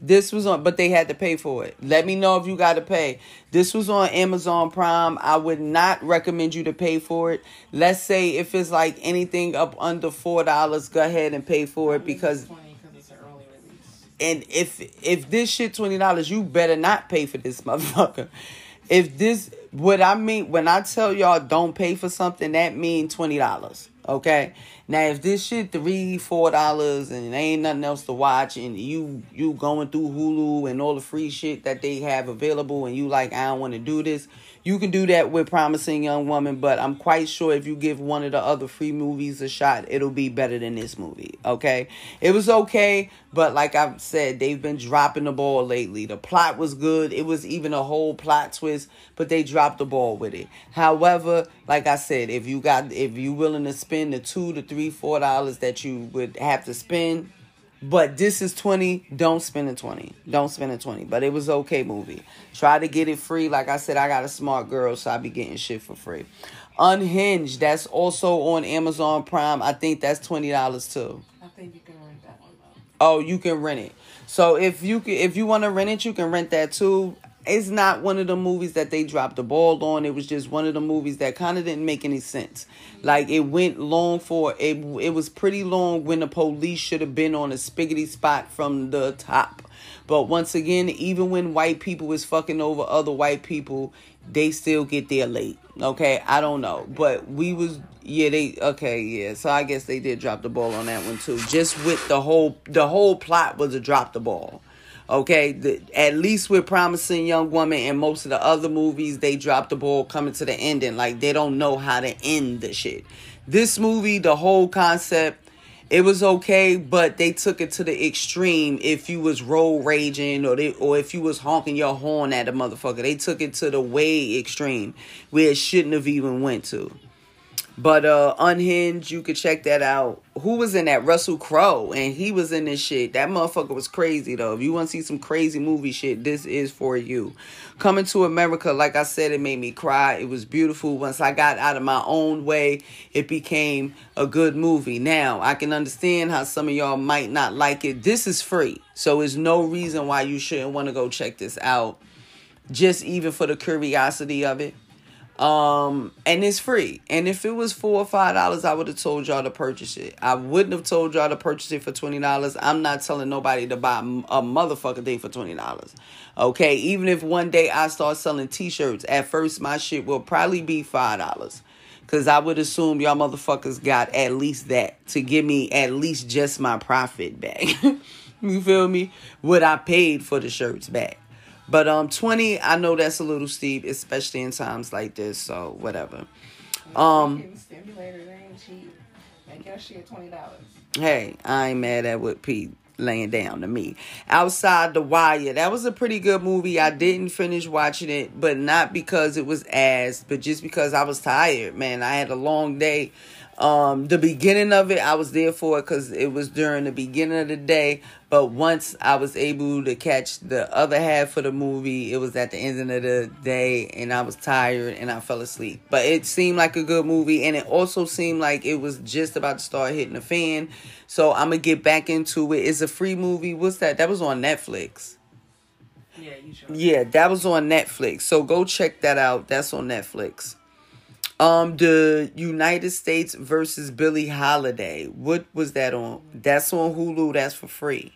This was on, but they had to pay for it. Let me know if you got to pay. This was on Amazon Prime. I would not recommend you to pay for it. Let's say if it's like anything up under four dollars, go ahead and pay for it because. And if if this shit twenty dollars, you better not pay for this [laughs] motherfucker. If this, what I mean when I tell y'all don't pay for something, that mean twenty dollars. Okay. Now if this shit three, four dollars and ain't nothing else to watch and you you going through Hulu and all the free shit that they have available and you like I don't want to do this, you can do that with Promising Young Woman, but I'm quite sure if you give one of the other free movies a shot, it'll be better than this movie. Okay. It was okay, but like I've said, they've been dropping the ball lately. The plot was good. It was even a whole plot twist, but they dropped the ball with it. However, like I said, if you got if you willing to spend the two to three, four dollars that you would have to spend, but this is 20 don't spend a 20 don't spend a 20 but it was okay movie. Try to get it free. Like i said i got a smart girl so i be getting shit for free. Unhinged that's also on amazon prime. I think that's $20 too. I think you can rent that one though. Oh you can rent it. So if you can if you want to rent it you can rent that too it's not one of the movies that they dropped the ball on. It was just one of the movies that kind of didn't make any sense. Like it went long for it. It was pretty long when the police should have been on a spiggity spot from the top. But once again, even when white people is fucking over other white people, they still get there late. Okay, I don't know, but we was yeah they okay yeah. So I guess they did drop the ball on that one too. Just with the whole the whole plot was to drop the ball. Okay, the, at least with Promising Young Woman and most of the other movies, they drop the ball coming to the ending. Like they don't know how to end the shit. This movie, the whole concept, it was okay, but they took it to the extreme. If you was road raging or they, or if you was honking your horn at a motherfucker, they took it to the way extreme where it shouldn't have even went to. But uh Unhinged, you could check that out. Who was in that? Russell Crowe, and he was in this shit. That motherfucker was crazy though. If you want to see some crazy movie shit, this is for you. Coming to America, like I said, it made me cry. It was beautiful. Once I got out of my own way, it became a good movie. Now I can understand how some of y'all might not like it. This is free, so there's no reason why you shouldn't want to go check this out. Just even for the curiosity of it. Um, and it's free. And if it was four or five dollars, I would have told y'all to purchase it. I wouldn't have told y'all to purchase it for twenty dollars. I'm not telling nobody to buy a motherfucker thing for twenty dollars. Okay, even if one day I start selling T-shirts, at first my shit will probably be five dollars. Cause I would assume y'all motherfuckers got at least that to give me at least just my profit back. [laughs] you feel me? What I paid for the shirts back. But um, twenty, I know that's a little steep, especially in times like this. So whatever. Um, Hey, I ain't mad at what Pete laying down to me. Outside the Wire, that was a pretty good movie. I didn't finish watching it, but not because it was ass, but just because I was tired. Man, I had a long day. Um, the beginning of it, I was there for it because it was during the beginning of the day. But once I was able to catch the other half of the movie, it was at the end of the day and I was tired and I fell asleep. But it seemed like a good movie and it also seemed like it was just about to start hitting the fan. So I'm going to get back into it. It's a free movie. What's that? That was on Netflix. Yeah, you should. Yeah, that was on Netflix. So go check that out. That's on Netflix. Um, the United States versus Billie Holiday. What was that on? That's on Hulu. That's for free.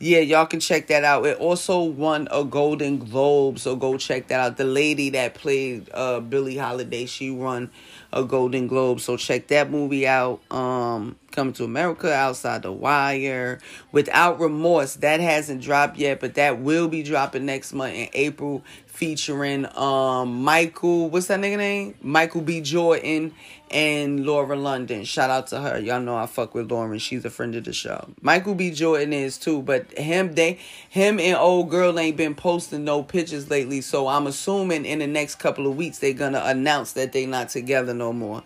Yeah, y'all can check that out. It also won a Golden Globe, so go check that out. The lady that played uh Billie Holiday, she won a Golden Globe, so check that movie out. Um, Coming to America, Outside the Wire, Without Remorse. That hasn't dropped yet, but that will be dropping next month in April featuring um Michael, what's that nigga name? Michael B. Jordan and Lauren London. Shout out to her. Y'all know I fuck with Lauren. She's a friend of the show. Michael B. Jordan is too, but him they him and old girl ain't been posting no pictures lately. So I'm assuming in the next couple of weeks they're gonna announce that they not together no more.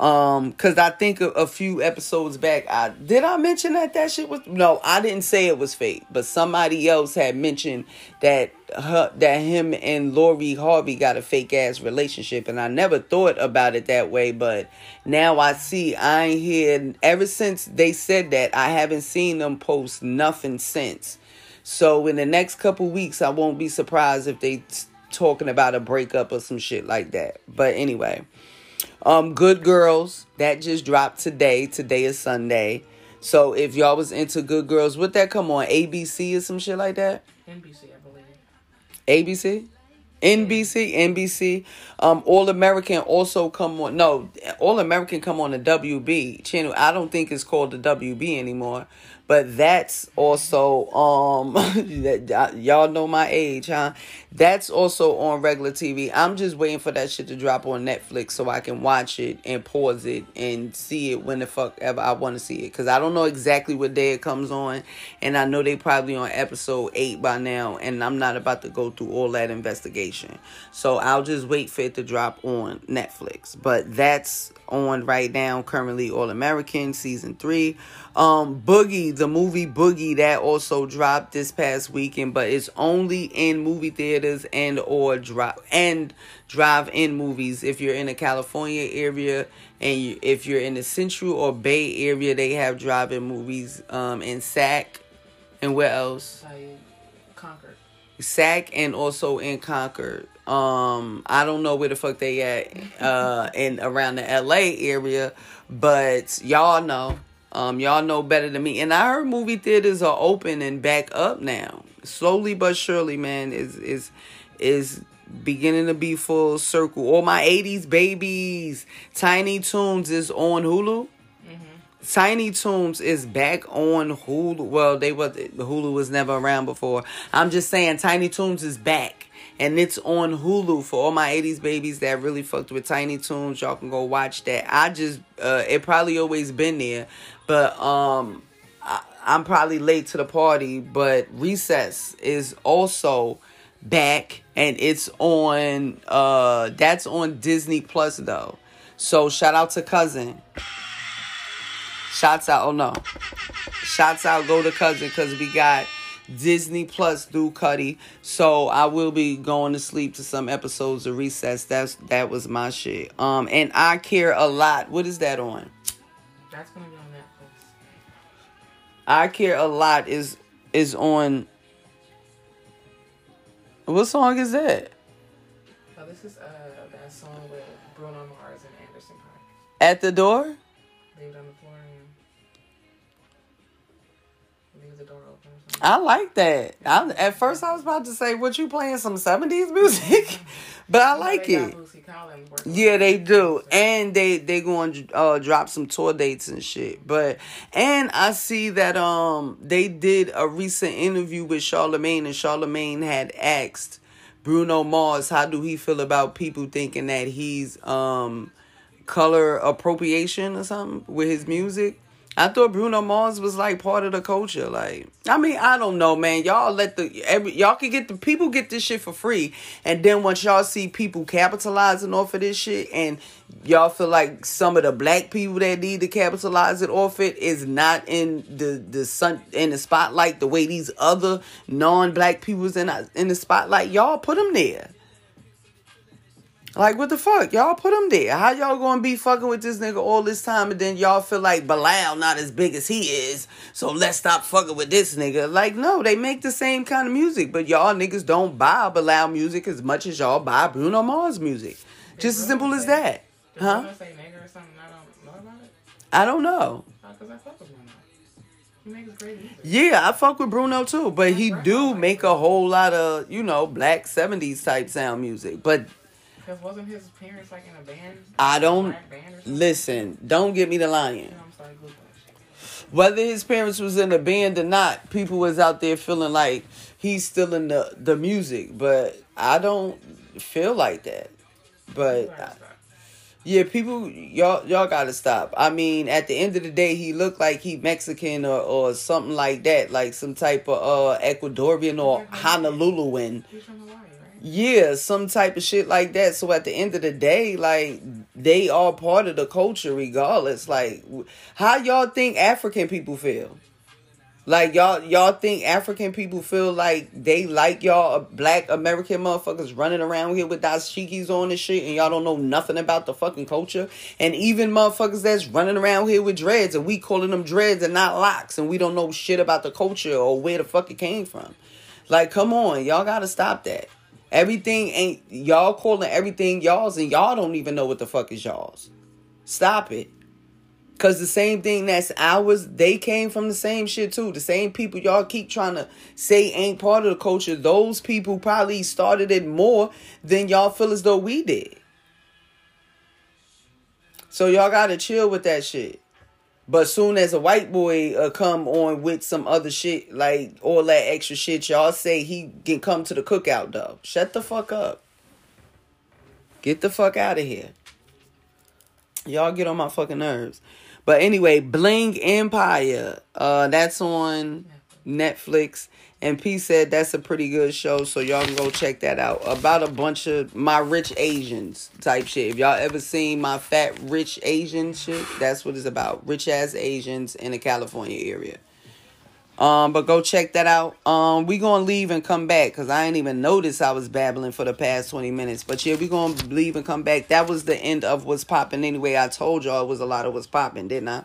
Um, cause I think a, a, few episodes back, I did I mention that that shit was no, I didn't say it was fake, but somebody else had mentioned that her that him and Lori Harvey got a fake ass relationship, and I never thought about it that way, but now I see I ain't here ever since they said that I haven't seen them post nothing since. So in the next couple weeks, I won't be surprised if they t- talking about a breakup or some shit like that. But anyway. Um, Good Girls that just dropped today. Today is Sunday. So if y'all was into Good Girls, would that come on ABC or some shit like that? NBC, I believe. ABC, NBC, NBC. Um, All American also come on. No, All American come on the WB channel. I don't think it's called the WB anymore. But that's also um [laughs] that y'all know my age, huh? That's also on regular TV. I'm just waiting for that shit to drop on Netflix so I can watch it and pause it and see it when the fuck ever I want to see it. Cause I don't know exactly what day it comes on, and I know they probably on episode eight by now, and I'm not about to go through all that investigation. So I'll just wait for it to drop on Netflix. But that's on right now currently All American season three. Um, Boogie, the movie Boogie, that also dropped this past weekend, but it's only in movie theaters and or drive and drive-in movies. If you're in the California area and you, if you're in the Central or Bay area, they have drive-in movies. Um, in Sac and where else? Concord. Sac and also in Concord. Um, I don't know where the fuck they at uh [laughs] in around the LA area, but y'all know. Um, y'all know better than me. And I heard movie theaters are open and back up now. Slowly but surely, man, is is is beginning to be full circle. All my 80s babies. Tiny Toons is on Hulu. Tiny Toons is back on Hulu. Well, they was Hulu was never around before. I'm just saying Tiny Toons is back. And it's on Hulu for all my 80s babies that really fucked with Tiny Toons. Y'all can go watch that. I just uh it probably always been there. But um I'm probably late to the party, but Recess is also back and it's on uh that's on Disney Plus though. So shout out to cousin. Shouts out. Oh no. Shouts out. Go to cousin because we got Disney Plus through Cuddy. So I will be going to sleep to some episodes of Recess. That's that was my shit. Um, and I care a lot. What is that on? That's on Netflix. I care a lot is is on. What song is that? Oh, this is uh that song with Bruno Mars and Anderson .Paak. At the door. Leave it on the floor and leave the door open. Or. I like that. I, at first, I was about to say, "What you playing some '70s music?" [laughs] but I like it. Collins Yeah, they do, and they they going to uh, drop some tour dates and shit. But and I see that um they did a recent interview with Charlemagne, and Charlemagne had asked Bruno Mars how do he feel about people thinking that he's um color appropriation or something with his music. I thought Bruno Mars was like part of the culture. Like, I mean, I don't know, man. Y'all let the every y'all can get the people get this shit for free, and then once y'all see people capitalizing off of this shit, and y'all feel like some of the black people that need to capitalize it off it is not in the the sun in the spotlight the way these other non black people's in in the spotlight. Y'all put them there. Like what the fuck? Y'all put him there. How y'all gonna be fucking with this nigga all this time and then y'all feel like Bilal not as big as he is, so let's stop fucking with this nigga. Like, no, they make the same kind of music, but y'all niggas don't buy Bilal music as much as y'all buy Bruno Mars music. Just as simple as that. Huh? I don't know. Yeah, I fuck with Bruno too, but he do make a whole lot of, you know, black 70s type sound music. But because wasn't his parents like in a band? I don't listen. Don't get me the lion. Whether his parents was in a band or not, people was out there feeling like he's still in the the music, but I don't feel like that. But yeah, people, y'all, y'all gotta stop. I mean, at the end of the day, he looked like he Mexican or, or something like that, like some type of uh Ecuadorian or Honoluluan. Yeah, some type of shit like that. So at the end of the day, like they are part of the culture regardless. Like how y'all think African people feel? Like y'all y'all think African people feel like they like y'all uh, black American motherfuckers running around here with dashikis on and shit and y'all don't know nothing about the fucking culture? And even motherfuckers that's running around here with dreads and we calling them dreads and not locks and we don't know shit about the culture or where the fuck it came from. Like come on, y'all gotta stop that. Everything ain't y'all calling everything y'all's and y'all don't even know what the fuck is y'all's. Stop it. Cause the same thing that's ours, they came from the same shit too. The same people y'all keep trying to say ain't part of the culture. Those people probably started it more than y'all feel as though we did. So y'all gotta chill with that shit. But soon as a white boy uh, come on with some other shit, like all that extra shit, y'all say he can come to the cookout though. Shut the fuck up. Get the fuck out of here. Y'all get on my fucking nerves. But anyway, Bling Empire. Uh that's on Netflix. And P said that's a pretty good show, so y'all can go check that out. About a bunch of my rich Asians type shit. If y'all ever seen my fat rich Asian shit, that's what it's about. Rich ass Asians in the California area. Um, but go check that out. Um, we gonna leave and come back because I ain't even noticed I was babbling for the past twenty minutes. But yeah, we gonna leave and come back. That was the end of what's popping. Anyway, I told y'all it was a lot of what's popping, didn't I?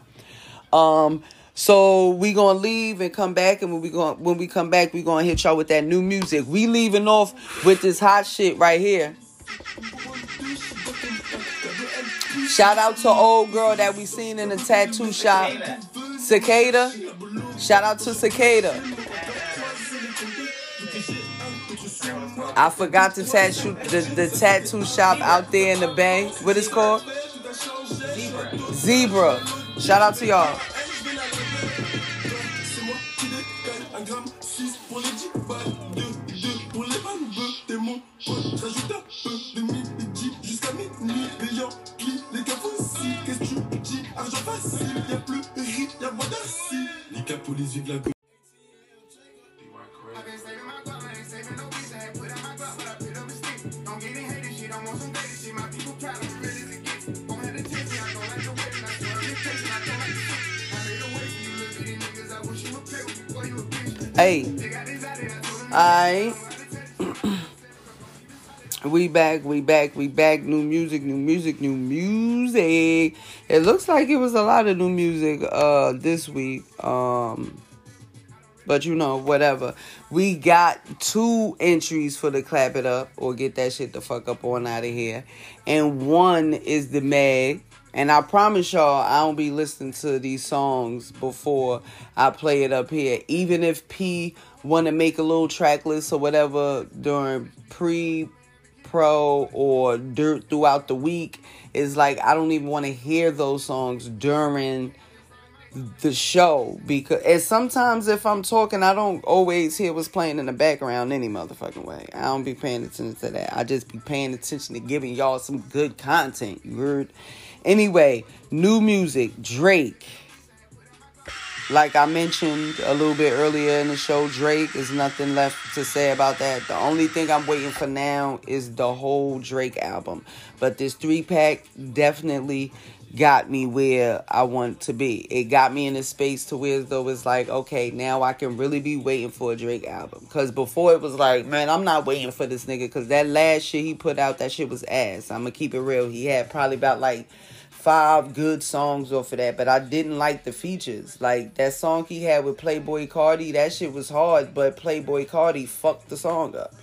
Um. So we gonna leave and come back, and when we going when we come back, we gonna hit y'all with that new music. We leaving off with this hot shit right here. Shout out to old girl that we seen in the tattoo shop, Cicada. Shout out to Cicada. I forgot the tattoo the, the tattoo shop out there in the bay. What is called? Zebra. Zebra. Shout out to y'all. Hey. Alright. [clears throat] we back, we back, we back. New music, new music, new music. It looks like it was a lot of new music uh this week. Um but you know, whatever. We got two entries for the clap it up or get that shit the fuck up on out of here. And one is the Meg and I promise y'all, I don't be listening to these songs before I play it up here. Even if P want to make a little track list or whatever during pre, pro, or dur- throughout the week, it's like I don't even want to hear those songs during the show because and sometimes if I'm talking I don't always hear what's playing in the background any motherfucking way. I don't be paying attention to that. I just be paying attention to giving y'all some good content. You heard? Anyway, new music, Drake. like I mentioned a little bit earlier in the show, Drake is nothing left to say about that. The only thing I'm waiting for now is the whole Drake album. But this three pack definitely got me where I want to be. It got me in a space to where though it's like, okay, now I can really be waiting for a Drake album. Cause before it was like, man, I'm not waiting for this nigga. Cause that last shit he put out, that shit was ass. I'm gonna keep it real. He had probably about like five good songs off of that, but I didn't like the features. Like that song he had with Playboi Carti, that shit was hard, but Playboi Carti fucked the song up.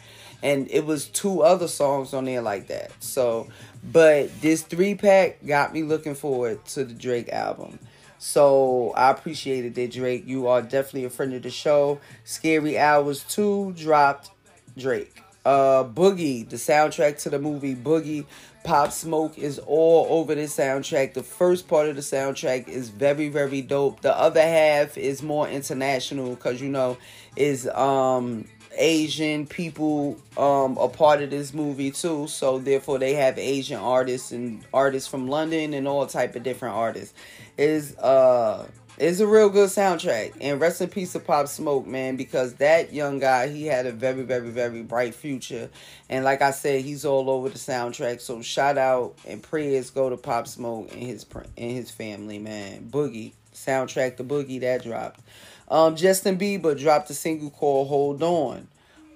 And it was two other songs on there like that. So, but this three pack got me looking forward to the Drake album. So I appreciated that Drake. You are definitely a friend of the show. Scary Hours 2 dropped Drake. Uh Boogie, the soundtrack to the movie Boogie Pop Smoke is all over the soundtrack. The first part of the soundtrack is very, very dope. The other half is more international because you know is um Asian people um a part of this movie too. So therefore they have Asian artists and artists from London and all type of different artists. Is uh it's a real good soundtrack. And rest in peace to Pop Smoke, man, because that young guy, he had a very, very, very bright future. And like I said, he's all over the soundtrack. So shout out and prayers go to Pop Smoke and his and his family, man. Boogie soundtrack, the Boogie that dropped. Um, Justin Bieber dropped a single called "Hold On."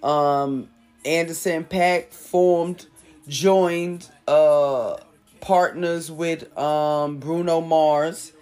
Um, Anderson .Paak formed, joined, uh, partners with um Bruno Mars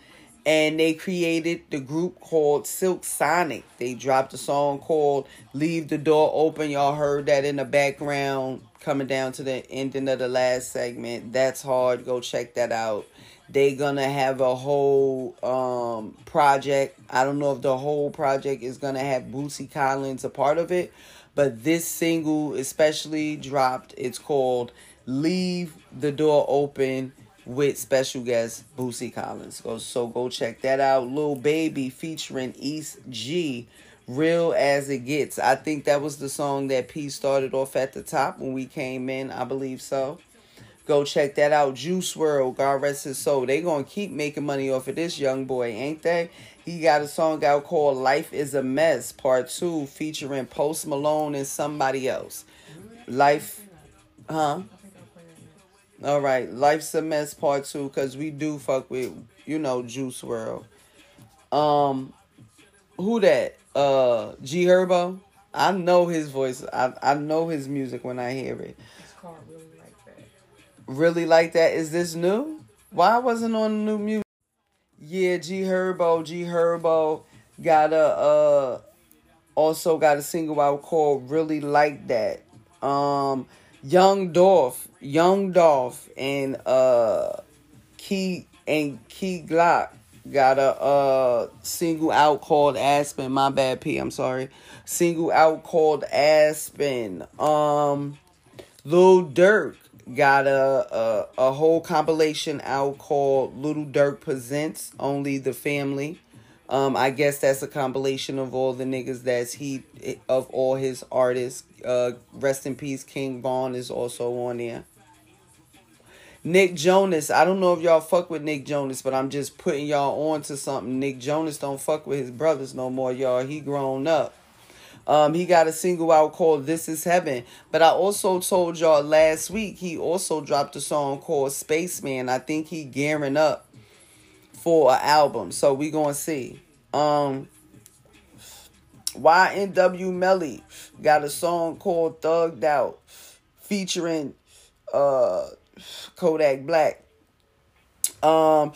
and they created the group called Silk Sonic. They dropped a song called Leave the Door Open. Y'all heard that in the background coming down to the ending of the last segment. That's hard. Go check that out. They gonna have a whole um project. I don't know if the whole project is gonna have Bootsy Collins a part of it, but this single especially dropped. It's called Leave the Door Open with special guest Bootsy Collins. Go so go check that out. Lil Baby featuring EST Gee. Real as it gets. I think that was the song that P started off at the top when we came in. I believe so. Go check that out. Juice WRLD, God rest his soul. They gonna keep making money off of this young boy, ain't they? He got a song out called Life is a Mess, Part 2, featuring Post Malone and somebody else. Life, huh? All right, Life's a Mess Part 2, because we do fuck with, you know, Juice WRLD. Um, who that? Uh, G Herbo? I know his voice. I, I know his music when I hear it. Really like that? Is this new? Why wasn't on new music? Yeah, G Herbo, G Herbo got a uh also got a single out called Really Like That. Um Young Dolph, Young Dolph and uh Key and Key Glock got a uh single out called Aspen. My bad P, I'm sorry. Single out called Aspen. Um Lil Durk got a, a a whole compilation out called Lil Durk Presents Only the Family. Um, I guess that's a compilation of all the niggas that's he of all his artists. Uh, rest in peace, King Von is also on there. Nick Jonas, I don't know if y'all fuck with Nick Jonas, but I'm just putting y'all on to something. Nick Jonas don't fuck with his brothers no more, y'all. He grown up. Um, he got a single out called This Is Heaven. But I also told y'all last week he also dropped a song called Spaceman. I think he gearing up for an album. So we gonna see. Um YNW Melly got a song called Thugged Out featuring uh Kodak Black. Um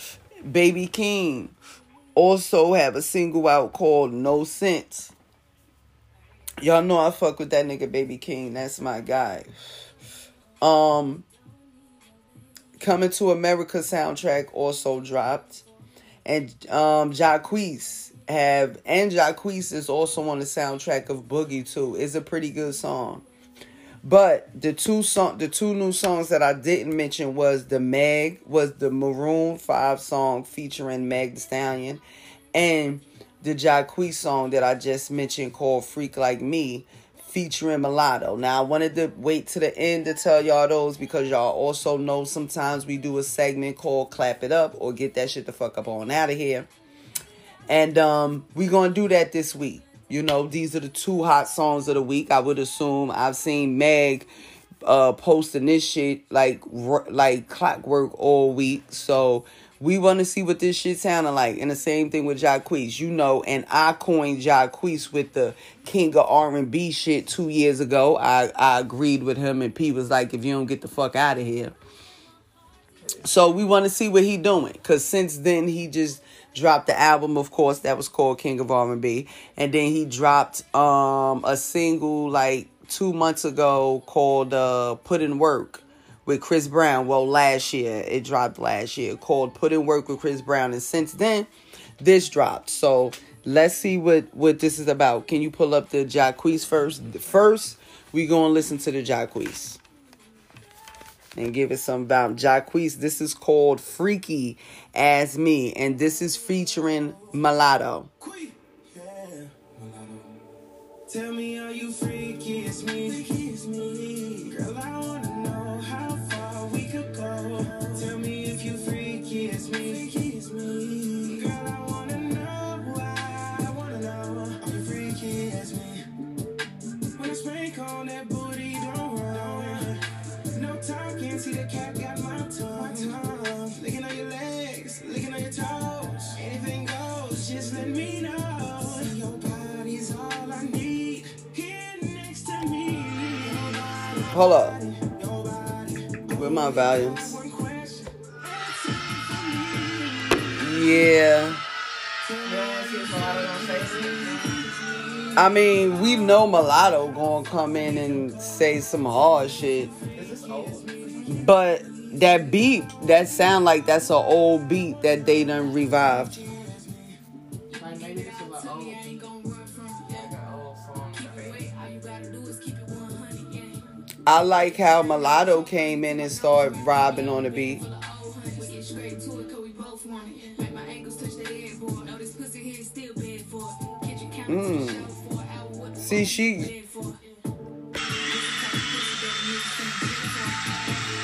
Baby King also have a single out called No Sense. Y'all know I fuck with that nigga Baby King. That's my guy. Um Coming to America soundtrack also dropped. And um Jacquees have and Jacquees is also on the soundtrack of Boogie too. It's a pretty good song. But the two song the two new songs that I didn't mention was the Meg was the Maroon 5 song featuring Meg the Stallion and the Jacquees song that I just mentioned called Freak Like Me featuring Mulatto. Now, I wanted to wait to the end to tell y'all those because y'all also know sometimes we do a segment called Clap It Up or Get That Shit the Fuck Up On Out of Here. And um, we're gonna do that this week. You know, these are the two hot songs of the week. I would assume I've seen Meg uh posting this shit like like clockwork all week. So we want to see what this shit sounding like. And the same thing with Jacquees, you know. And I coined Jacquees with the king of R and B shit two years ago. I I agreed with him, and P was like, "If you don't get the fuck out of here." So we want to see what he doing, cause since then he just dropped the album, of course, that was called King of R and B, and then he dropped um a single like two months ago called uh, Put in Work with Chris Brown. Well, last year, it dropped last year called Put in Work with Chris Brown. And since then, this dropped. So let's see what, what this is about. Can you pull up the Jacquees first? First, we go and listen to the Jacquees and give it some about Jacquees. This is called Freaky as Me, and this is featuring Mulatto. Tell me, are you freaky? It's me. Hold up. Where my volumes? Yeah. I mean, we know Mulatto gonna come in and say some hard shit. But that beat, that sound like that's an old beat that they done revived. I like how Mulatto came in and started robbing on the beat. Mm. See, she.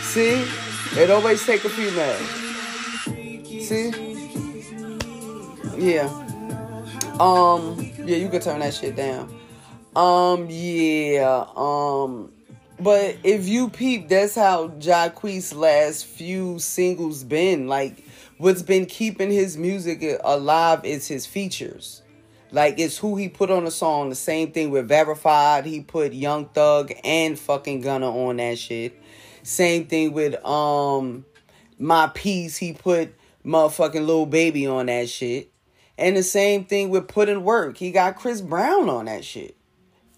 See, it always take a female. See, yeah. Um, yeah, you can turn that shit down. Um, yeah. Um. But if you peep, that's how Jacquees' last few singles been. Like, what's been keeping his music alive is his features. Like, it's who he put on the song. The same thing with Verified. He put Young Thug and fucking Gunna on that shit. Same thing with um My Peace. He put motherfucking Lil Baby on that shit. And the same thing with Put in Work. He got Chris Brown on that shit.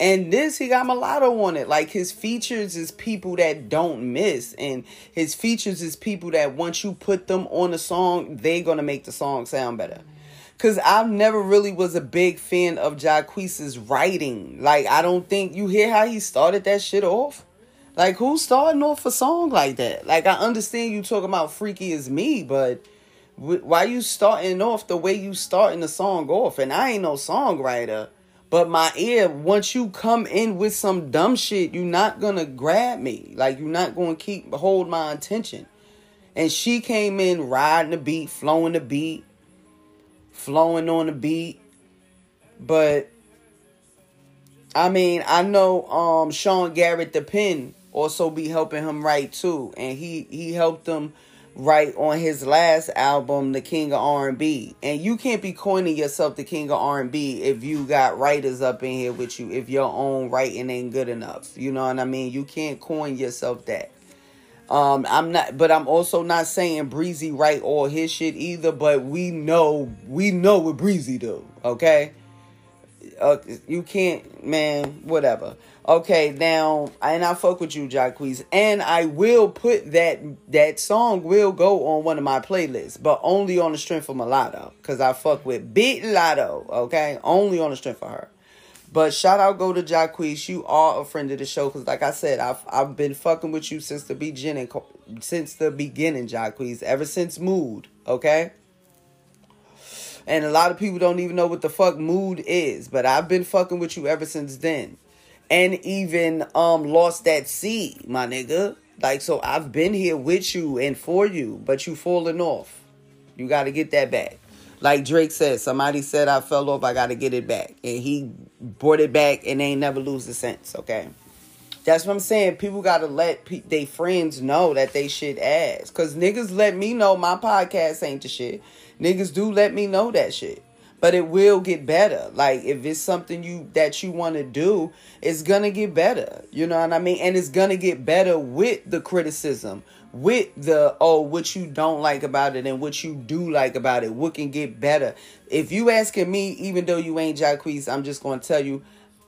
And this, he got mulatto on it. Like his features is people that don't miss, and his features is people that once you put them on a song, they gonna make the song sound better. Cause I never really was a big fan of Jacquees's writing. Like I don't think you hear how he started that shit off. Like who's starting off a song like that? Like I understand you talking about freaky as me, but why you starting off the way you starting the song off? And I ain't no songwriter. But my ear, once you come in with some dumb shit, you're not gonna grab me. Like you're not gonna keep hold my attention. And she came in riding the beat, flowing the beat, flowing on the beat. But I mean, I know um Sean Garrett the pen also be helping him write too. And he he helped him right on his last album, The King of R&B. And you can't be coining yourself the King of R&B if you got writers up in here with you, if your own writing ain't good enough. You know what I mean? You can't coin yourself that. Um, I'm not, but I'm also not saying Breezy write all his shit either. But we know, we know what Breezy do. Okay, uh, you can't, man. Whatever. Okay, now and I fuck with you, Jacquees, and I will put that that song will go on one of my playlists, but only on the strength of Mulatto, cause I fuck with Big Latto. Okay, only on the strength of her. But shout out go to Jacquees. You are a friend of the show, cause like I said, I've I've been fucking with you since the beginning, since the beginning, Jacquees. Ever since Mood. Okay. And a lot of people don't even know what the fuck mood is, but I've been fucking with you ever since then and even um lost that seed, my nigga. Like so I've been here with you and for you, but you falling off. You got to get that back. Like Drake said, somebody said I fell off, I gotta get it back. And he brought it back and they ain't never lose the sense, okay? That's what I'm saying. People gotta let pe- they friends know that they should ask. Cause niggas let me know my podcast ain't the shit. Niggas do let me know that shit. But it will get better. Like if it's something you that you want to do, it's gonna get better. You know what I mean? And it's gonna get better with the criticism, with the oh what you don't like about it and what you do like about it. What can get better? If you asking me, even though you ain't Jacquees, I'm just gonna tell you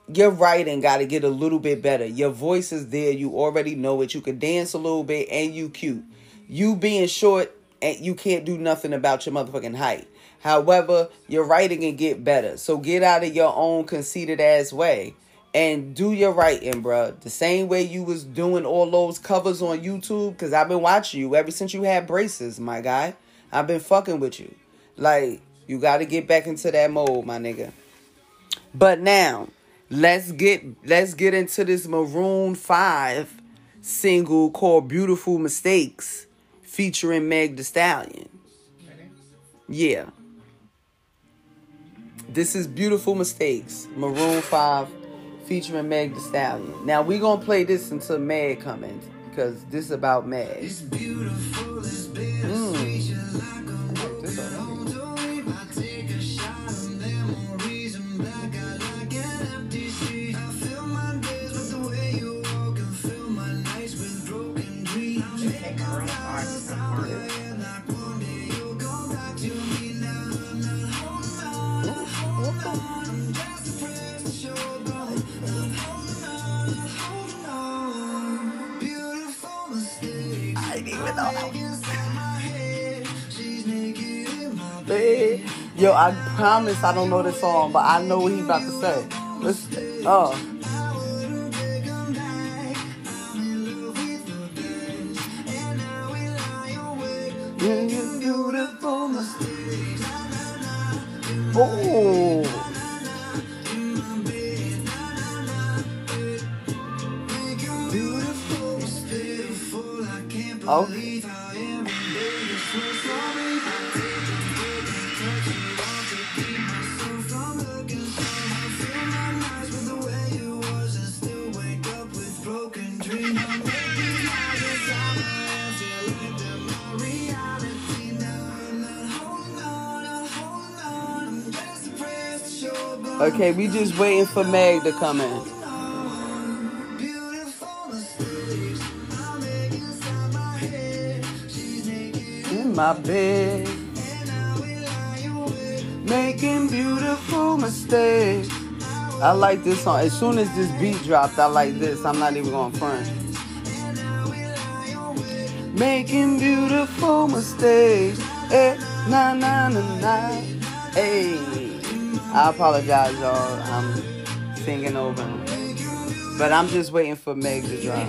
your writing got to get a little bit better. Your voice is there. You already know it. You can dance a little bit and you cute. You being short and you can't do nothing about your motherfucking height. However, your writing can get better. So get out of your own conceited ass way and do your writing, bruh. The same way you was doing all those covers on YouTube, because I've been watching you ever since you had braces, my guy. I've been fucking with you. Like, you got to get back into that mode, my nigga. But now, let's get let's get into this Maroon 5 single called Beautiful Mistakes featuring Meg the Stallion. Yeah. This is Beautiful Mistakes, Maroon 5 featuring Meg the Stallion. Now we gonna play this until Meg comes because this is about Meg. It's beautiful, it's mm. Yo, I promise I don't know this song, but I know what he about to say. Listen, uh. oh. Oh. Okay. Okay, we just waiting for Meg to come in. In my bed, making beautiful mistakes. I like this song. As soon as this beat dropped, I like this. I'm not even going front. Making beautiful mistakes. Eh, na na na na. Hey. I apologize, y'all. I'm singing over him. But I'm just waiting for Meg to drop.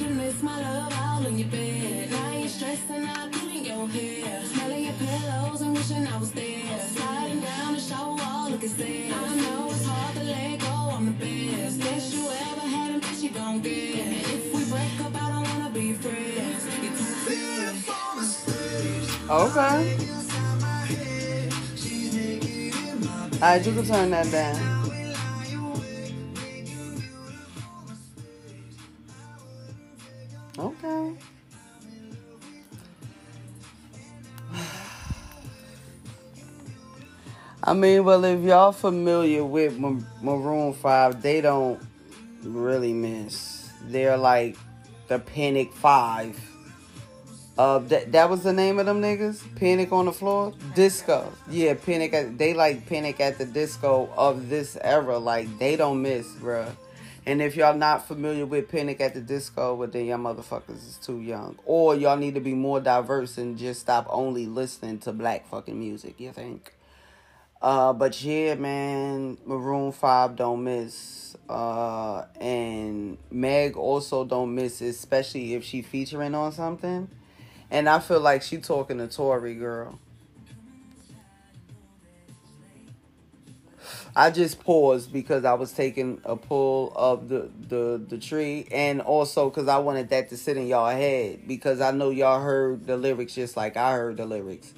you miss my love all in your bed. Now you're stressing out doing your hair. Smelling your pillows and wishing I was there. Sliding down the shower wall, looking sad. I know it's hard to let go, I'm the best. Best you ever had, and best you gon' get. And if we break up, I don't wanna be friends. Okay. Alright, you can turn that down. Okay. [sighs] I mean, well, if y'all familiar with Maroon 5, they don't really miss. They're like the Panic 5 uh, that that was the name of them niggas. Panic on the floor, disco. Yeah, panic. At, they like panic at the disco of this era. Like they don't miss, bruh. And if y'all not familiar with Panic at the Disco, well then y'all motherfuckers is too young. Or y'all need to be more diverse and just stop only listening to black fucking music, you think? Uh, but yeah, man, Maroon Five don't miss. Uh, and Meg also don't miss, especially if she featuring on something. And I feel like she talking to Tory, girl. I just paused because I was taking a pull of the the the tree, and also because I wanted that to sit in y'all head because I know y'all heard the lyrics just like I heard the lyrics.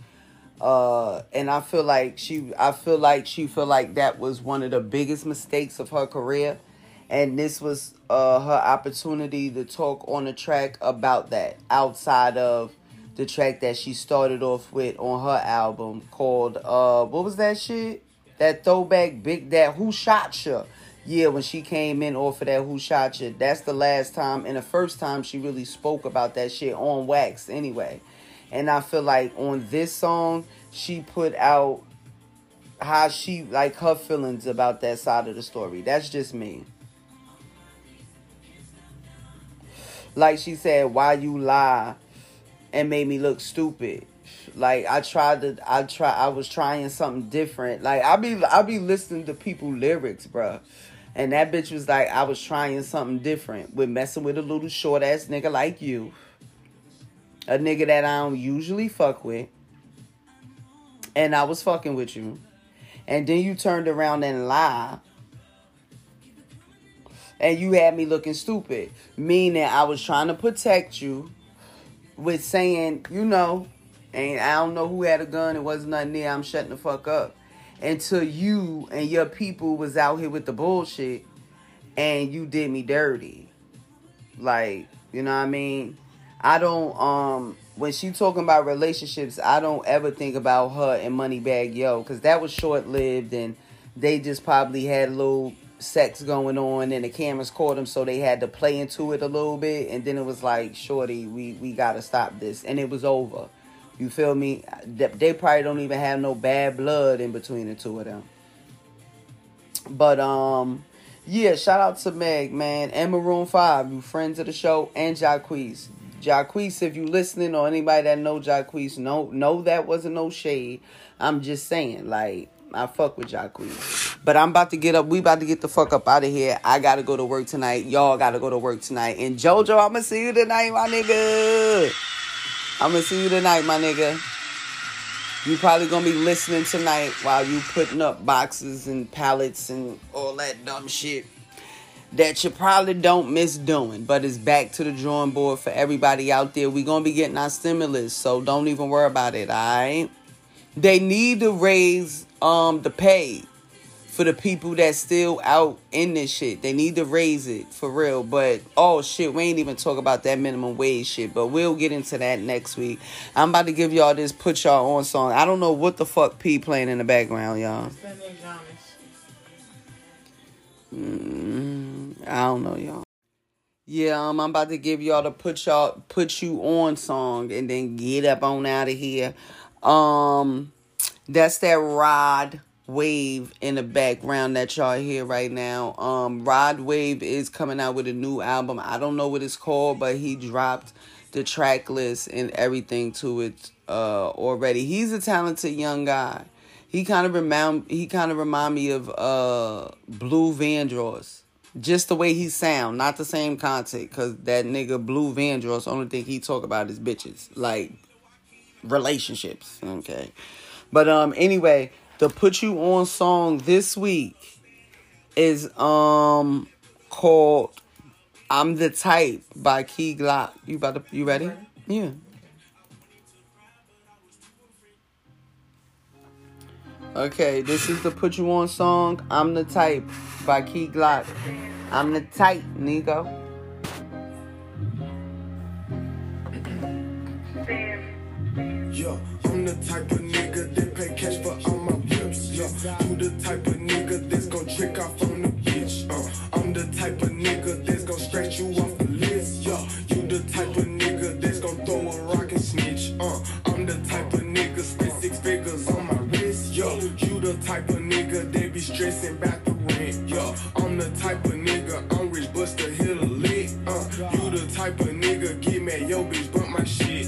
Uh, and I feel like she, I feel like she feel like that was one of the biggest mistakes of her career, and this was uh her opportunity to talk on the track about that outside of the track that she started off with on her album called uh what was that shit? That throwback big that who shot you? Yeah, when she came in off of that who shot you. That's the last time and the first time she really spoke about that shit on wax anyway. And I feel like on this song, she put out how she like her feelings about that side of the story. That's just me. Like she said, why you lie and made me look stupid. Like I tried to, I try, I was trying something different. Like I be, I be listening to people lyrics, bruh. And that bitch was like, I was trying something different with messing with a little short ass nigga like you. A nigga that I don't usually fuck with. And I was fucking with you. And then you turned around and lied. And you had me looking stupid. Meaning I was trying to protect you with saying, you know, and I don't know who had a gun. It wasn't nothing there. I'm shutting the fuck up. Until you and your people was out here with the bullshit and you did me dirty. Like, you know what I mean? I don't um when she talking about relationships, I don't ever think about her and Moneybagg Yo cuz that was short-lived and they just probably had a little sex going on and the cameras caught them so they had to play into it a little bit and then it was like shorty we we gotta stop this and it was over you feel me they probably don't even have no bad blood in between the two of them but um yeah shout out to meg man and maroon 5 you friends of the show and jacquees jacquees if you listening or anybody that know jacquees know know that wasn't no shade i'm just saying like I fuck with Jacquees. But I'm about to get up. We about to get the fuck up out of here. I gotta go to work tonight. Y'all gotta go to work tonight. And JoJo, I'ma see you tonight, my nigga. I'ma see you tonight, my nigga. You probably gonna be listening tonight while you putting up boxes and pallets and all that dumb shit that you probably don't miss doing. But it's back to the drawing board for everybody out there. We gonna be getting our stimulus, so don't even worry about it, alright? They need to raise um the pay for the people that's still out in this shit. They need to raise it for real. But oh shit, we ain't even talk about that minimum wage shit. But we'll get into that next week. I'm about to give y'all this put y'all on song. I don't know what the fuck P playing in the background, y'all. Mm, I don't know, y'all. Yeah, um, I'm about to give y'all the put y'all put you on song and then get up on out of here. Um that's that Rod Wave in the background that y'all hear right now. Um, Rod Wave is coming out with a new album. I don't know what it's called, but he dropped the track list and everything to it uh already. He's a talented young guy. He kind of remind he kind of remind me of uh Blue Vandross. Just the way he sound, not the same content, cause that nigga Blue Vandross, only thing he talk about is bitches, like relationships. Okay, but um, anyway, the put you on song this week is um called "I'm the Type" by Key Glock. You about to? You ready? Yeah. Okay, this is the put you on song "I'm the Type" by Key Glock. I'm the type, Nico. Yo, I'm the type of nigga that pay cash for all my whips. You the type of nigga that's gon' trick off on the bitch. Uh, I'm the type of nigga that's gon' scratch you off the list. Yo, you the type of nigga that's gon' throw a rock and snitch. Uh, I'm the type of nigga spend six figures on my wrist. Yo, you the type of nigga that be stressing about the rent. Yo, I'm the type of nigga I'm rich, but still hit a lick. Uh, you the type of nigga get mad, yo bitch, bump my shit.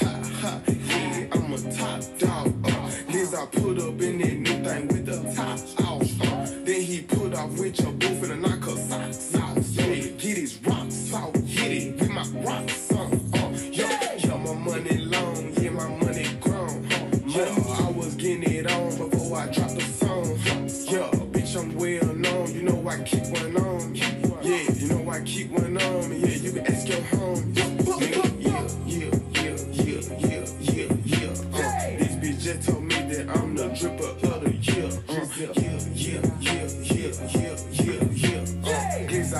Ha, ha, yeah, I'm a top dog. Uh, I put up I've with your booth in the night.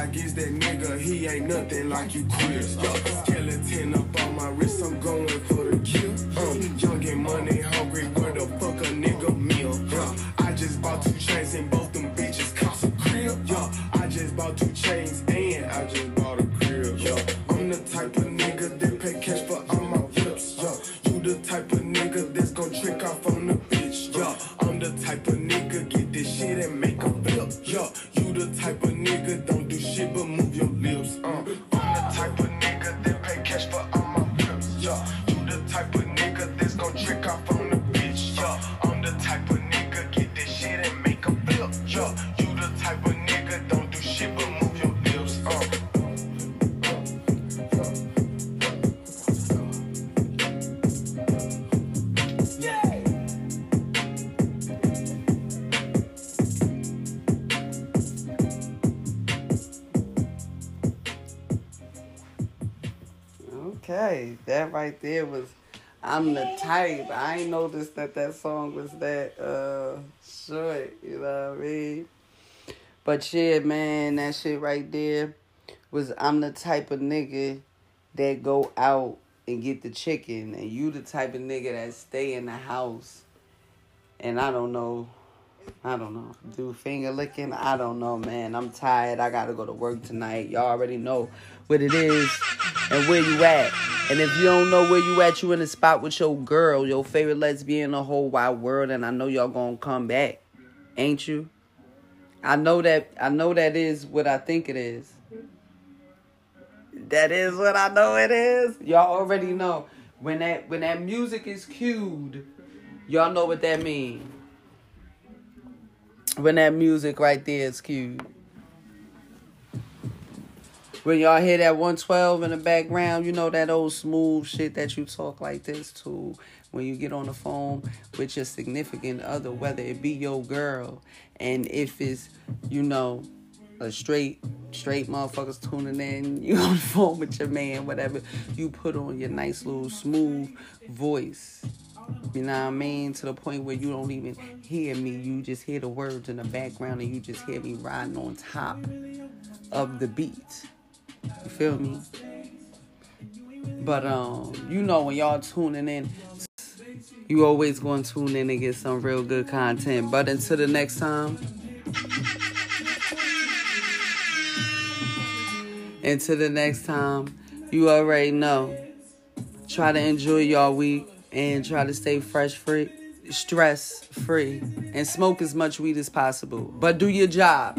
I guess that nigga, he ain't nothing like you Chris. Yo, skeleton up on my wrist, I'm going for the kill. Um, young and money hungry, where the fuck a nigga meal? Huh? I just bought two chains and that right there was I'm the type. I ain't noticed that that song was that uh short, you know what I mean? But yeah, man, that shit right there was I'm the type of nigga that go out and get the chicken and you the type of nigga that stay in the house and I don't know I don't know. Do finger licking? I don't know, man. I'm tired. I gotta go to work tonight. Y'all already know what it is and where you at. And if you don't know where you at, you in the spot with your girl, your favorite lesbian in the whole wide world, and I know y'all gonna come back. Ain't you? I know that I know that is what I think it is. That is what I know it is. Y'all already know. When that when that music is cued, y'all know what that means when that music right there is cued. When y'all hear that 112 in the background, you know that old smooth shit that you talk like this to when you get on the phone with your significant other, whether it be your girl, and if it's, you know, a straight, straight motherfuckers tuning in, [laughs] you on the phone with your man, whatever, you put on your nice little smooth voice. You know what I mean? To the point where you don't even hear me. You just hear the words in the background and you just hear me riding on top of the beat. You feel me? But um, you know when y'all tuning in, you always gonna tune in and get some real good content. But until the next time. Until the next time, you already know. Try to enjoy y'all week and try to stay fresh free, stress free, and smoke as much weed as possible. But do your job.